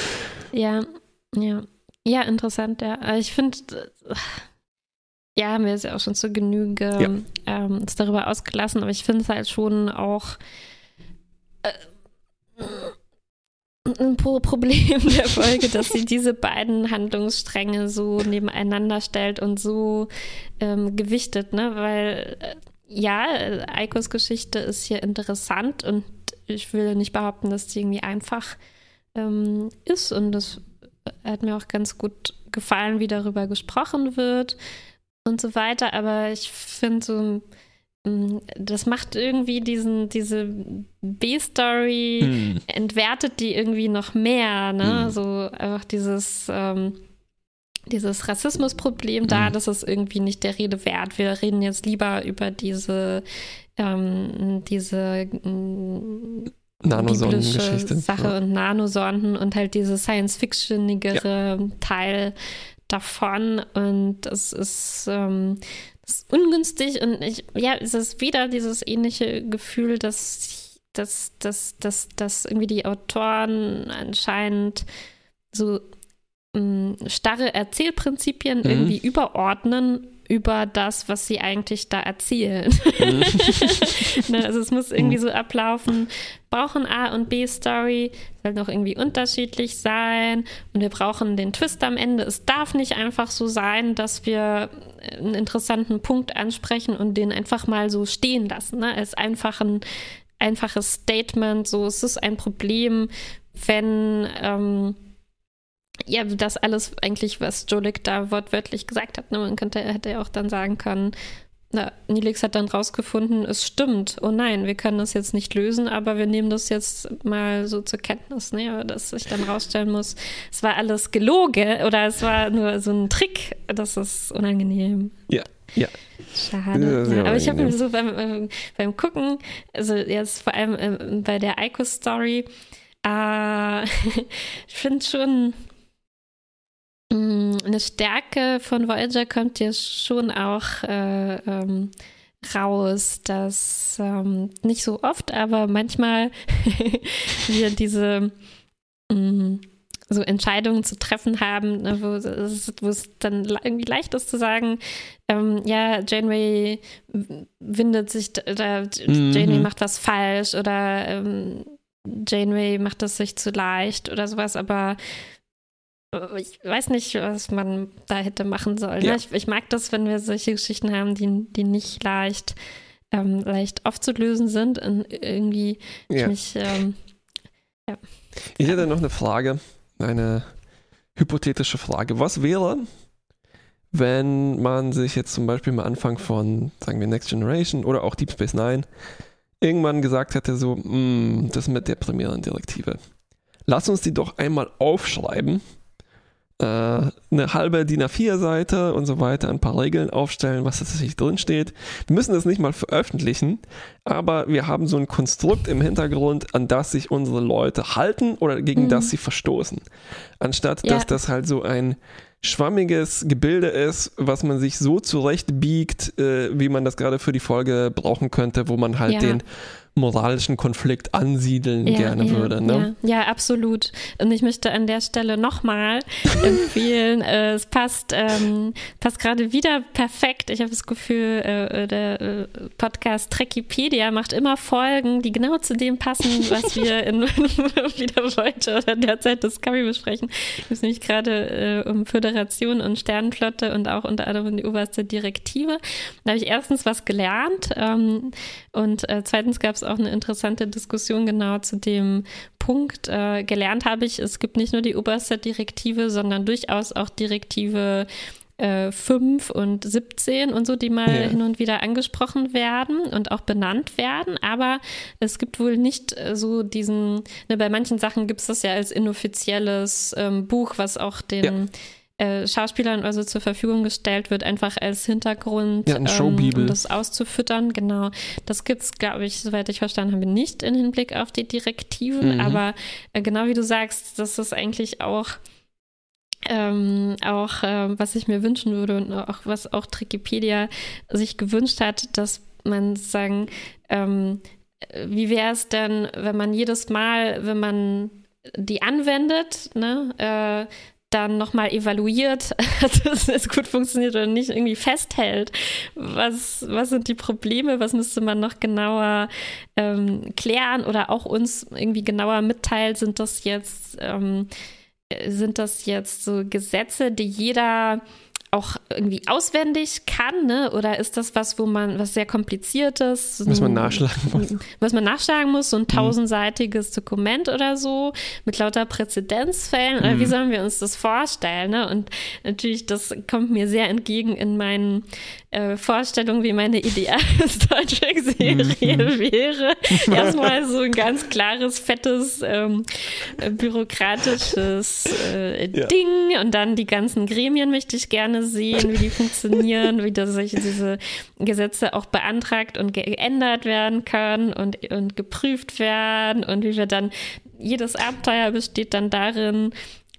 Ja, ja. Ja, interessant, ja. Ich finde, ja, haben wir jetzt ja auch schon zur Genüge Ja. ähm, uns darüber ausgelassen, aber ich finde es halt schon auch äh, ein Pro Problem <laughs> der Folge, dass sie diese beiden Handlungsstränge so nebeneinander stellt und so ähm, gewichtet, ne? Weil äh, ja, äh, Eikos Geschichte ist hier interessant und ich will nicht behaupten, dass die irgendwie einfach ähm, ist und das hat mir auch ganz gut gefallen, wie darüber gesprochen wird und so weiter, aber ich finde so mm, das macht irgendwie diesen, diese B-Story, Hm. entwertet die irgendwie noch mehr, ne? Mhm. So einfach dieses, ähm, dieses Rassismusproblem da, Mhm. das ist irgendwie nicht der Rede wert. Wir reden jetzt lieber über diese, ähm, diese mm, biblische Sache Ja. und Nanosonden und halt diese Science-Fictionigere Teil davon. Und das ist, ähm, das ist ungünstig und ich, ja, es ist wieder dieses ähnliche Gefühl, dass, dass, dass, dass, dass irgendwie die Autoren anscheinend so ähm, starre Erzählprinzipien Mhm. irgendwie überordnen über das, was sie eigentlich da erzählen. Mhm. <laughs> ne, also es muss irgendwie so ablaufen, brauchen A und B Story, soll noch irgendwie unterschiedlich sein und wir brauchen den Twist am Ende. Es darf nicht einfach so sein, dass wir einen interessanten Punkt ansprechen und den einfach mal so stehen lassen, ne? als einfach ein einfaches Statement, so es ist ein Problem, wenn ähm, ja, das alles eigentlich, was Jolik da wortwörtlich gesagt hat, ne? man könnte, hätte ja auch dann sagen können, na, Nilix hat dann rausgefunden, es stimmt. Oh nein, wir können das jetzt nicht lösen, aber wir nehmen das jetzt mal so zur Kenntnis, ne? dass ich dann rausstellen muss, es war alles gelogen oder es war nur so ein Trick. Das ist unangenehm. Ja, ja. Schade. Ja, aber ich habe mir so beim, ähm, beim Gucken, also jetzt vor allem ähm, bei der Ico-Story, äh, <laughs> ich finde schon eine Stärke von Voyager kommt ja schon auch äh, ähm, raus, dass ähm, nicht so oft, aber manchmal <laughs> wir diese mh, so Entscheidungen zu treffen haben, ne, wo, es, wo es dann irgendwie leicht ist zu sagen, ähm, ja, Janeway windet sich, da, Mhm. Janeway macht was falsch oder ähm, Janeway macht es sich zu leicht oder sowas, aber ich weiß nicht, was man da hätte machen sollen. Ja. Ne? Ich, ich mag das, wenn wir solche Geschichten haben, die, die nicht leicht, ähm, leicht aufzulösen sind und irgendwie ich ja. mich ähm, Ich hätte noch eine Frage, eine hypothetische Frage. Was wäre, wenn man sich jetzt zum Beispiel am Anfang von, sagen wir, Next Generation oder auch Deep Space Nine irgendwann gesagt hätte, so, "Mm, das mit der Premierendirektive. Lass uns die doch einmal aufschreiben. Äh, eine halbe DIN A4-Seite und so weiter, ein paar Regeln aufstellen, was tatsächlich drin steht. Wir müssen das nicht mal veröffentlichen, aber wir haben so ein Konstrukt im Hintergrund, an das sich unsere Leute halten oder gegen Mhm. das sie verstoßen. Anstatt Ja. dass das halt so ein schwammiges Gebilde ist, was man sich so zurechtbiegt, äh, wie man das gerade für die Folge brauchen könnte, wo man halt Ja. den moralischen Konflikt ansiedeln gerne ja, würde. Ne? Ja, ja, absolut. Und ich möchte an der Stelle nochmal <laughs> empfehlen, äh, es passt, ähm, passt gerade wieder perfekt. Ich habe das Gefühl, äh, der äh, Podcast Trekkipedia macht immer Folgen, die genau zu dem passen, was wir <laughs> in <laughs> wieder heute oder derzeit Discovery besprechen. Ich muss nämlich gerade äh, um Föderation und Sternenflotte und auch unter anderem die oberste Direktive. Da habe ich erstens was gelernt ähm, und äh, zweitens gab es auch eine interessante Diskussion genau zu dem Punkt. Äh, gelernt habe ich, es gibt nicht nur die oberste Direktive, sondern durchaus auch Direktive äh, 5 und 17 und so, die mal Ja. hin und wieder angesprochen werden und auch benannt werden. Aber es gibt wohl nicht äh, so diesen, ne, bei manchen Sachen gibt es das ja als inoffizielles ähm, Buch, was auch den äh, Schauspielern also zur Verfügung gestellt wird, einfach als Hintergrund, Ja, ähm, um das auszufüttern. Genau, das gibt es, glaube ich, soweit ich verstanden habe, nicht in Hinblick auf die Direktiven. Mhm. Aber äh, genau wie du sagst, das ist eigentlich auch ähm, auch ähm, was ich mir wünschen würde und auch was auch Wikipedia sich gewünscht hat, dass man sagen, ähm, wie wäre es denn, wenn man jedes Mal, wenn man die anwendet, ne, äh, dann nochmal evaluiert, dass <laughs> es gut funktioniert oder nicht, irgendwie festhält. Was, was sind die Probleme? Was müsste man noch genauer ähm, klären oder auch uns irgendwie genauer mitteilen? Sind das jetzt, ähm, äh, sind das jetzt so Gesetze, die jeder auch irgendwie auswendig kann, ne? Oder ist das was, wo man, was sehr kompliziertes, Was man nachschlagen muss. <laughs> was man nachschlagen muss, so ein tausendseitiges Dokument oder so mit lauter Präzedenzfällen oder wie Mhm. sollen wir uns das vorstellen? Ne? Und natürlich, das kommt mir sehr entgegen in meinen äh, Vorstellungen, wie meine ideale Star <laughs> Trek-Serie Mhm. wäre. <laughs> Erstmal so ein ganz klares, fettes, ähm, äh, bürokratisches äh, Ja. Ding und dann die ganzen Gremien möchte ich gerne sehen, wie die funktionieren, wie das sich diese Gesetze auch beantragt und geändert werden können und, und geprüft werden und wie wir dann, jedes Abenteuer besteht dann darin,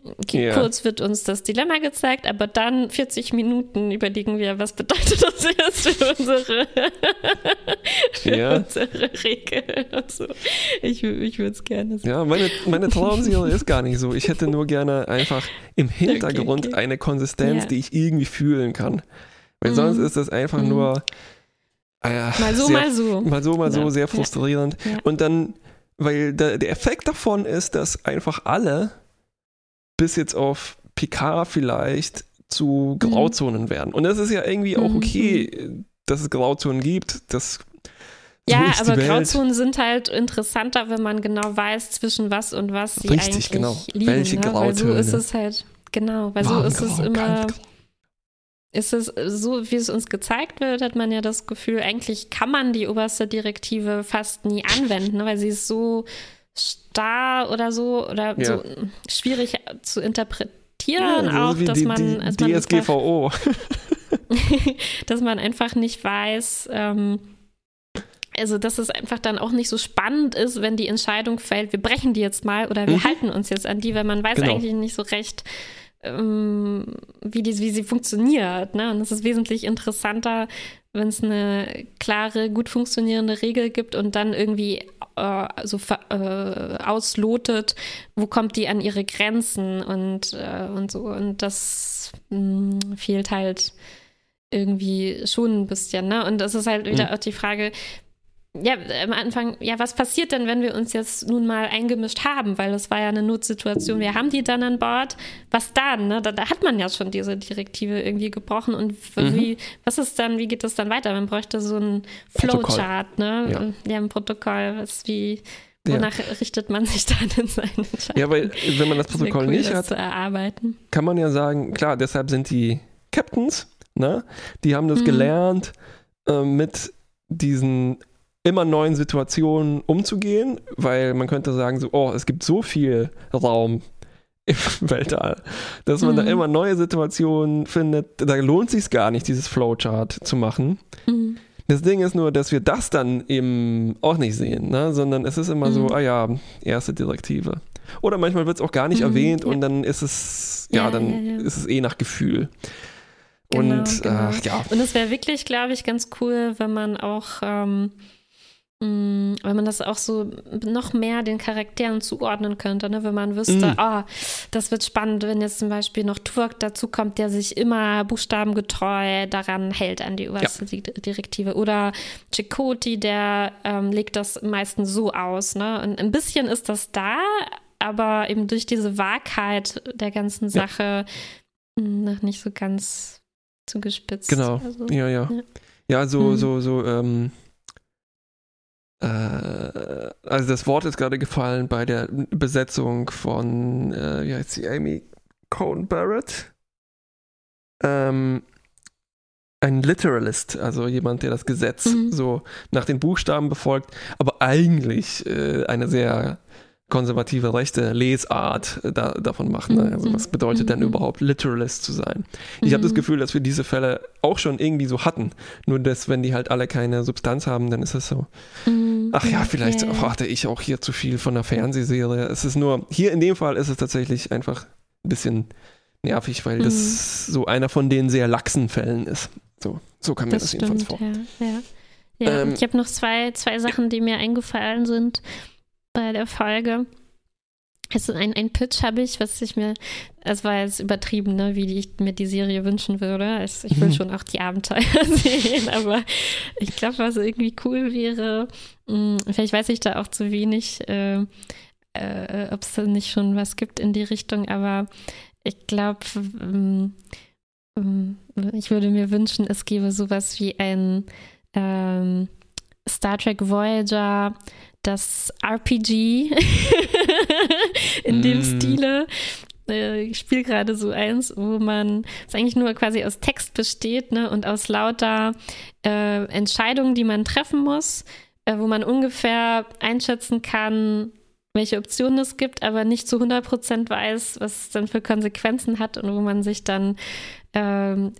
okay, Ja. kurz wird uns das Dilemma gezeigt, aber dann 40 Minuten überlegen wir, was bedeutet das jetzt für unsere, <laughs> für Ja. unsere Regeln und so. Ich, ich würde es gerne sehen. Ja, meine, meine Traumserie ist gar nicht so. Ich hätte nur gerne einfach im Hintergrund okay. eine Konsistenz, Ja. die ich irgendwie fühlen kann. Weil Mhm. sonst ist das einfach Mhm. nur äh, Mal so, sehr, mal so. mal so, mal so, Ja. sehr frustrierend. Ja. Und dann, weil der, der Effekt davon ist, dass einfach alle bis jetzt auf Picard vielleicht zu Grauzonen werden. Und das ist ja irgendwie auch Mhm. okay, dass es Grauzonen gibt. Das so Ja, ist aber. Grauzonen sind halt interessanter, wenn man genau weiß, zwischen was und was sie Richtig, eigentlich genau. liegen. Welche ne? Weil so Grautöne? ist es halt, genau, weil so Warm, ist es grau, immer, kalt, grau. ist es so, wie es uns gezeigt wird, hat man ja das Gefühl, eigentlich kann man die oberste Direktive fast nie anwenden, ne? weil sie ist so starr oder so oder Ja. so schwierig zu interpretieren Ja, auch, dass die, man, die man einfach, DSGVO. <laughs> dass man einfach nicht weiß, ähm, also dass es einfach dann auch nicht so spannend ist, wenn die Entscheidung fällt, wir brechen die jetzt mal oder wir Mhm. halten uns jetzt an die, weil man weiß Genau. eigentlich nicht so recht, ähm, wie, die, wie sie funktioniert. Ne? Und es ist wesentlich interessanter, wenn es eine klare, gut funktionierende Regel gibt und dann irgendwie äh, so äh, auslotet, wo kommt die an ihre Grenzen und, äh, und so. Und das mh, fehlt halt irgendwie schon ein bisschen. Ne? Und es ist halt wieder Mhm. auch die Frage, ja, am Anfang, ja, was passiert denn, wenn wir uns jetzt nun mal eingemischt haben? Weil das war ja eine Notsituation. Wir haben die dann an Bord. Was dann? Ne? Da, da hat man ja schon diese Direktive irgendwie gebrochen. Und Mhm. wie, was ist dann, wie geht das dann weiter? Man bräuchte so ein Protokoll. Flowchart, ne? Ja. Ja, ein Protokoll, was wie, Ja. wonach richtet man sich <laughs> dann in seinen Entscheidungen? Ja, weil wenn man das Protokoll cool, nicht hat, kann man ja sagen, klar, deshalb sind die Captains, ne? Die haben das Mhm. gelernt, äh, mit diesen immer neuen Situationen umzugehen, weil man könnte sagen, so, oh, es gibt so viel Raum im <laughs> Weltall, dass man da Mhm. immer neue Situationen findet. Da lohnt sich gar nicht, dieses Flowchart zu machen. Mhm. Das Ding ist nur, dass wir das dann eben auch nicht sehen, ne? sondern es ist immer so, Mhm. ah ja, erste Direktive. Oder manchmal wird es auch gar nicht Mhm, erwähnt ja. und dann ist es, ja, Ja, dann ja, ist es eh nach Gefühl. Genau, und genau. ach, ja, Und es wäre wirklich, glaube ich, ganz cool, wenn man auch, ähm, mh, wenn man das auch so noch mehr den Charakteren zuordnen könnte, ne? wenn man wüsste, Mhm. ah, das wird spannend, wenn jetzt zum Beispiel noch Turk dazu kommt, der sich immer buchstabengetreu daran hält an die oberste Di- Direktive. Oder Chakoti, der ähm, legt das meistens so aus. Ne? Und ein bisschen ist das da, aber eben durch diese Wahrheit der ganzen Sache mh, noch nicht so ganz zugespitzt. genau. Also, ja, ja. ja. Ja, so, Mhm. so, so, ähm, äh, also das Wort ist gerade gefallen bei der Besetzung von, äh, wie heißt sie, Amy Cohn Barrett? ähm, ein Literalist, also jemand, der das Gesetz mhm. so nach den Buchstaben befolgt, aber eigentlich äh, eine sehr konservative rechte Lesart äh, da, davon macht. Ne? Also was bedeutet mhm. denn überhaupt Literalist zu sein? Ich mhm. habe das Gefühl, dass wir diese Fälle auch schon irgendwie so hatten. Nur dass, wenn die halt alle keine Substanz haben, dann ist es so. Mhm. Ach ja, vielleicht okay. hatte ich auch hier zu viel von der Fernsehserie. Es ist nur, hier in dem Fall ist es tatsächlich einfach ein bisschen nervig, weil das mhm. so einer von den sehr laxen Fällen ist. So, so kam mir das, das stimmt, jedenfalls vor. Ja, ja. ja ähm, ich habe noch zwei, zwei Sachen, die mir eingefallen sind bei der Folge. Also ein, ein Pitch habe ich, was ich mir, es war jetzt übertrieben, ne, wie ich mir die Serie wünschen würde. Also ich will mhm. schon auch die Abenteuer <laughs> sehen, aber ich glaube, was irgendwie cool wäre, mh, hm, vielleicht weiß ich da auch zu wenig, äh, äh, ob es da nicht schon was gibt in die Richtung, aber ich glaube, ähm, ähm, ich würde mir wünschen, es gäbe sowas wie ein ähm, Star Trek Voyager, das RPG <laughs> in mm. dem Stile. Äh, ich spiele gerade so eins, wo man es eigentlich nur quasi aus Text besteht ne, und aus lauter äh, Entscheidungen, die man treffen muss, äh, wo man ungefähr einschätzen kann, welche Optionen es gibt, aber nicht zu 100 Prozent weiß, was es dann für Konsequenzen hat und wo man sich dann ähm,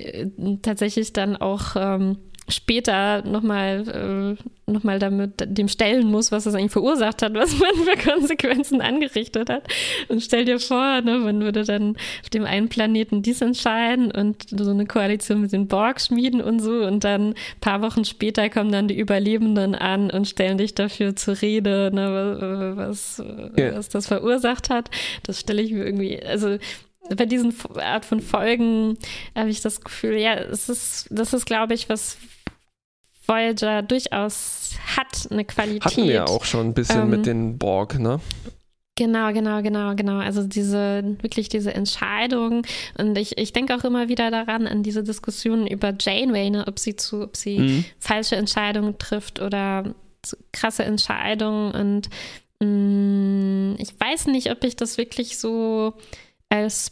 tatsächlich dann auch ähm, später nochmal äh, noch damit dem stellen muss, was das eigentlich verursacht hat, was man für Konsequenzen angerichtet hat. Und stell dir vor, ne, man würde dann auf dem einen Planeten dies entscheiden und so eine Koalition mit den Borg schmieden und so und dann ein paar Wochen später kommen dann die Überlebenden an und stellen dich dafür zur Rede, ne, was, ja. was das verursacht hat. Das stelle ich mir irgendwie, also bei diesen Art von Folgen habe ich das Gefühl, ja, es ist, das ist, glaube ich, was Voyager durchaus hat, eine Qualität. Hatten wir ja auch schon ein bisschen ähm, mit den Borg, ne? Genau, genau, genau, genau. Also diese, wirklich diese Entscheidung. Und ich, ich denke auch immer wieder daran, an diese Diskussionen über Janeway, ne, ob sie zu, ob sie mhm. falsche Entscheidungen trifft oder krasse Entscheidungen. Und mh, mm, ich weiß nicht, ob ich das wirklich so als,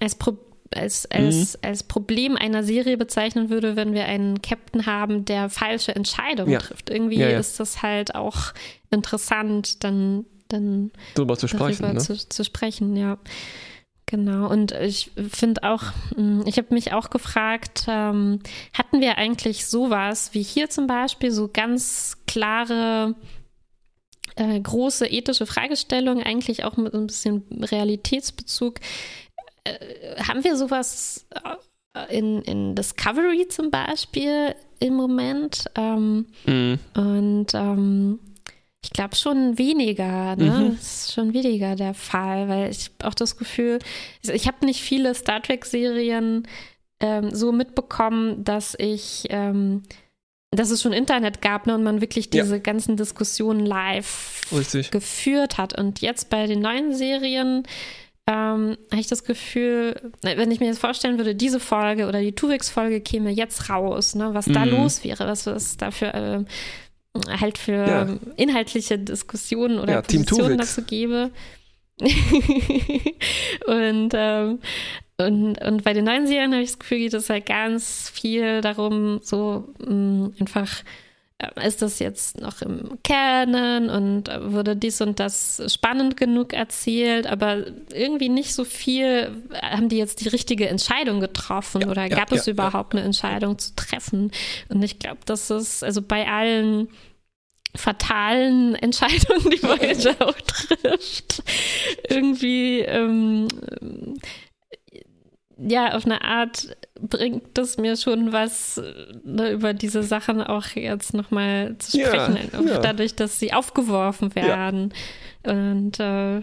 als Problem als, als, mhm. als Problem einer Serie bezeichnen würde, wenn wir einen Captain haben, der falsche Entscheidungen ja. trifft. Irgendwie ja, ja. ist das halt auch interessant, dann, dann darüber zu sprechen. Darüber ne? zu, zu sprechen, ja. Genau, und ich finde auch, hm, ich habe mich auch gefragt, ähm, hatten wir eigentlich sowas wie hier zum Beispiel, so ganz klare, äh, große ethische Fragestellungen, eigentlich auch mit ein bisschen Realitätsbezug, äh, haben wir sowas äh, in, in Discovery zum Beispiel im Moment? Ähm, mhm. Und ähm, ich glaube schon weniger, ne? Mhm. Das ist schon weniger der Fall, weil ich auch das Gefühl, also ich habe nicht viele Star Trek-Serien ähm, so mitbekommen, dass ich ähm, dass es schon Internet gab ne, und man wirklich diese ja. ganzen Diskussionen live Richtig. geführt hat. Und jetzt bei den neuen Serien ähm, habe ich das Gefühl, wenn ich mir jetzt vorstellen würde, diese Folge oder die Tuvix-Folge käme jetzt raus, ne, was mhm. da los wäre, was es da für äh, halt für ja. inhaltliche Diskussionen oder ja, Positionen dazu gäbe. <laughs> und, ähm, und, und bei den neuen Serien habe ich das Gefühl, geht es halt ganz viel darum, so mh, mm, einfach ist das jetzt noch im Canon und wurde dies und das spannend genug erzählt, aber irgendwie nicht so viel, haben die jetzt die richtige Entscheidung getroffen ja, oder gab ja, es ja, überhaupt eine Entscheidung zu treffen? Und ich glaube, das ist also bei allen fatalen <laughs> Entscheidungen, die Voyager auch trifft, irgendwie ähm, ja, auf eine Art bringt es mir schon was, ne, über diese Sachen auch jetzt nochmal zu sprechen. Ja, ja. Dadurch, dass sie aufgeworfen werden. Ja. Und äh,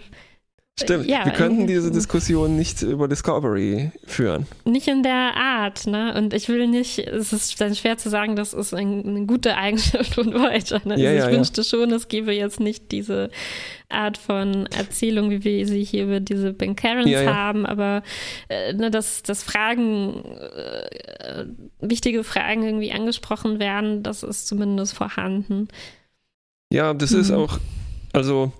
Stimmt, ja, wir könnten diese Diskussion nicht über Discovery führen. Nicht in der Art, ne? Und ich will nicht, es ist dann schwer zu sagen, das ist ein, eine gute Eigenschaft von Voyager. Ne? Also ja, ich wünschte schon, es gäbe jetzt nicht diese Art von Erzählung, wie wir sie hier über diese Ben Karens ja, ja. haben, aber äh, ne, dass, dass Fragen, äh, wichtige Fragen irgendwie angesprochen werden, das ist zumindest vorhanden. Ja, das mhm. ist auch, also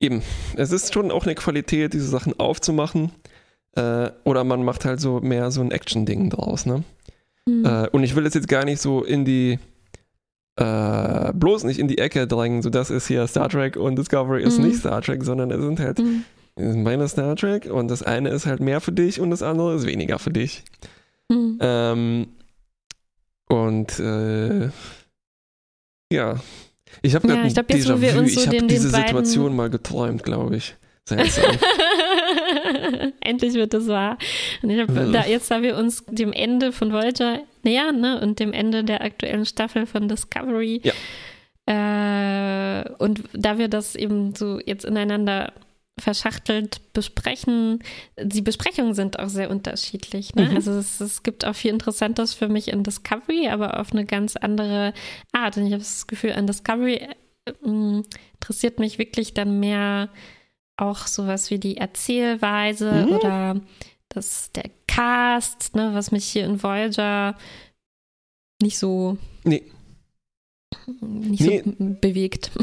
Eben, es ist schon auch eine Qualität, diese Sachen aufzumachen. Äh, oder man macht halt so mehr so ein Action-Ding draus, ne? Hm. Äh, und ich will es jetzt gar nicht so in die, äh, bloß nicht in die Ecke drängen, so das ist hier Star Trek und Discovery ist Mhm. nicht Star Trek, sondern es sind halt Hm. sind beide Star Trek und das eine ist halt mehr für dich und das andere ist weniger für dich. Hm. Ähm, und äh, ja, ich habe Ja, ich glaub, jetzt, wo wir uns so ich habe diese beiden- Situation mal geträumt, glaube ich. <laughs> Endlich wird es wahr. Und ich hab, da, jetzt, da wir uns dem Ende von Voyager nähern ne, und dem Ende der aktuellen Staffel von Discovery, äh, und da wir das eben so jetzt ineinander verschachtelt besprechen, die Besprechungen sind auch sehr unterschiedlich. Ne? Mhm. Also es, es gibt auch viel Interessantes für mich in Discovery, aber auf eine ganz andere Art. Und ich habe das Gefühl, an Discovery äh, mh, interessiert mich wirklich dann mehr auch sowas wie die Erzählweise Mhm. oder das, der Cast, ne, was mich hier in Voyager nicht so nee. Nicht Nee. so bewegt. <laughs>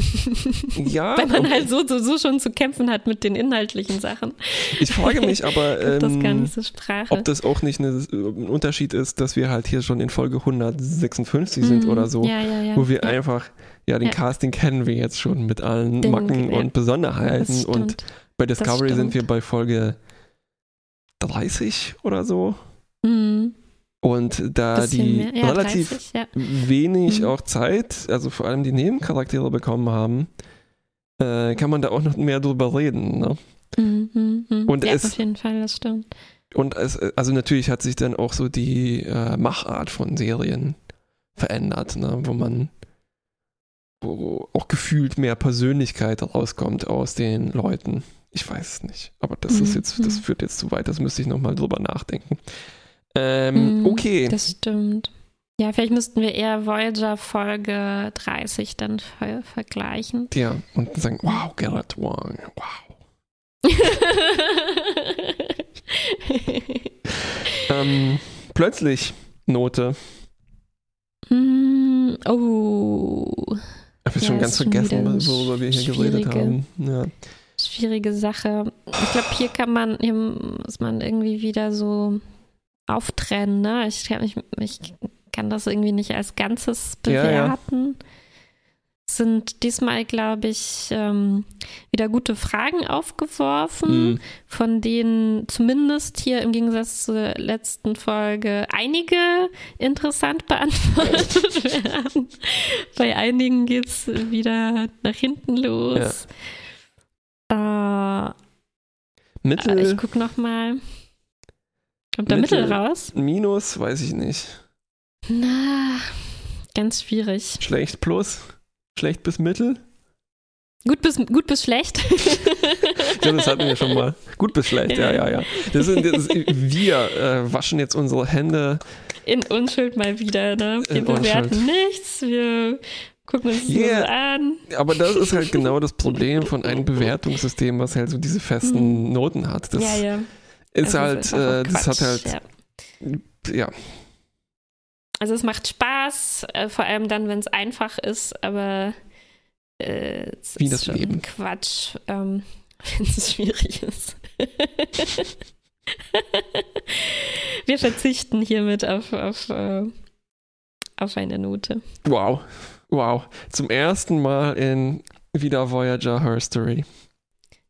Ja, Weil man und halt so, so, so schon zu kämpfen hat mit den inhaltlichen Sachen. ich frage mich <laughs> aber, Kommt das gar ähm, nicht Sprache. ob das auch nicht eine, ein Unterschied ist, dass wir halt hier schon in Folge 156 sind Mhm. oder so, Ja, ja, ja. wo wir einfach, ja, den. Casting kennen wir jetzt schon mit allen Den- Macken und Besonderheiten und bei Discovery sind wir bei Folge 30 oder so. Mhm. Und da Bisschen die mehr. Ja, relativ 30, ja. wenig Mhm. auch Zeit, also vor allem die Nebencharaktere bekommen haben, äh, kann man da auch noch mehr drüber reden. Ne? Mhm, mhm, mhm. Und ja, es- auf jeden Fall, das stimmt. Und es, also natürlich hat sich dann auch so die äh, Machart von Serien verändert, ne? wo man wo auch gefühlt mehr Persönlichkeit rauskommt aus den Leuten. Ich weiß es nicht, aber das ist Mhm, jetzt, das mhm. führt jetzt zu weit, das müsste ich nochmal drüber nachdenken. Ähm, Mhm, okay. Das stimmt. Ja, vielleicht müssten wir eher Voyager Folge 30 dann ver vergleichen. Ja, und sagen, wow, Garrett Wong, wow. <laughs> Ähm, plötzlich Note. Mm, oh, ich Ja, schon ganz vergessen, worüber wir hier geredet haben. Ja. schwierige Sache. Ich glaube, hier kann man, hier muss man irgendwie wieder so auftrennen. Ne? Ich, kann- ich, ich kann das irgendwie nicht als Ganzes Ja, ja. bewerten. Es Sind diesmal, glaube ich, ähm, wieder gute Fragen aufgeworfen. Mhm. von denen zumindest hier im Gegensatz zur letzten Folge einige interessant <laughs> beantwortet werden. Bei einigen geht es wieder nach hinten los. Äh, Mittel, ich gucke nochmal. Kommt da Mittel. Mittel raus? Minus, weiß ich nicht. Na, ganz schwierig. Schlecht plus, schlecht bis mittel. Gut bis, gut bis schlecht. Ich glaube, das hatten wir schon mal. Gut bis schlecht, ja, ja, ja. Das sind, das, wir äh, waschen jetzt unsere Hände. In Unschuld mal wieder, ne? Wir bewerten Unschuld. nichts, wir gucken uns das Yeah. nur so an. Aber das ist halt genau das Problem von einem <laughs> Bewertungssystem, was halt so diese festen Noten hat. Das ja, ja. Ist Also halt, es ist äh, das hat halt, ja. ja. Also es macht Spaß, äh, vor allem dann, wenn es einfach ist, aber äh, es Wie ist das schon Leben. Quatsch, ähm, <laughs> wenn es schwierig ist. <laughs> Wir verzichten hiermit auf, auf, äh, auf eine Note. Wow. Wow. Zum ersten Mal in wieder Voyager Herstory.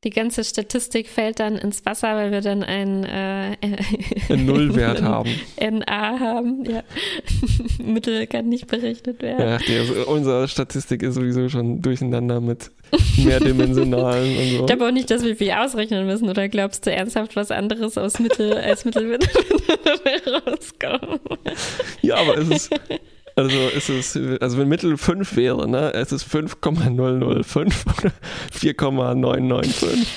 Die ganze Statistik fällt dann ins Wasser, weil wir dann ein äh, Einen Nullwert <laughs> haben. NA haben. Ja. <laughs> Mittel kann nicht berechnet werden. Ja, der, unsere Statistik ist sowieso schon durcheinander mit mehrdimensionalen und so. Ich glaube auch nicht, dass wir viel ausrechnen müssen. Oder glaubst du ernsthaft was anderes aus Mittel als Mittel wird <laughs> rauskommen? Ja, aber es ist, also es ist, also wenn Mittel 5 wäre, ne, es ist 5,005 oder 4,995.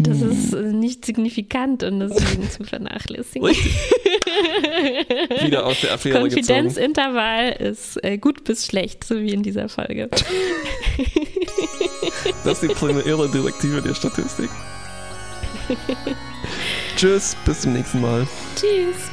Das Hm. ist äh, nicht signifikant und deswegen <laughs> zu vernachlässigen. <laughs> Wieder aus der Affäre gezogen. Konfidenzintervall ist äh, gut bis schlecht, so wie in dieser Folge. <laughs> Das ist die primäre Direktive der Statistik. Tschüss, bis zum nächsten Mal. Tschüss.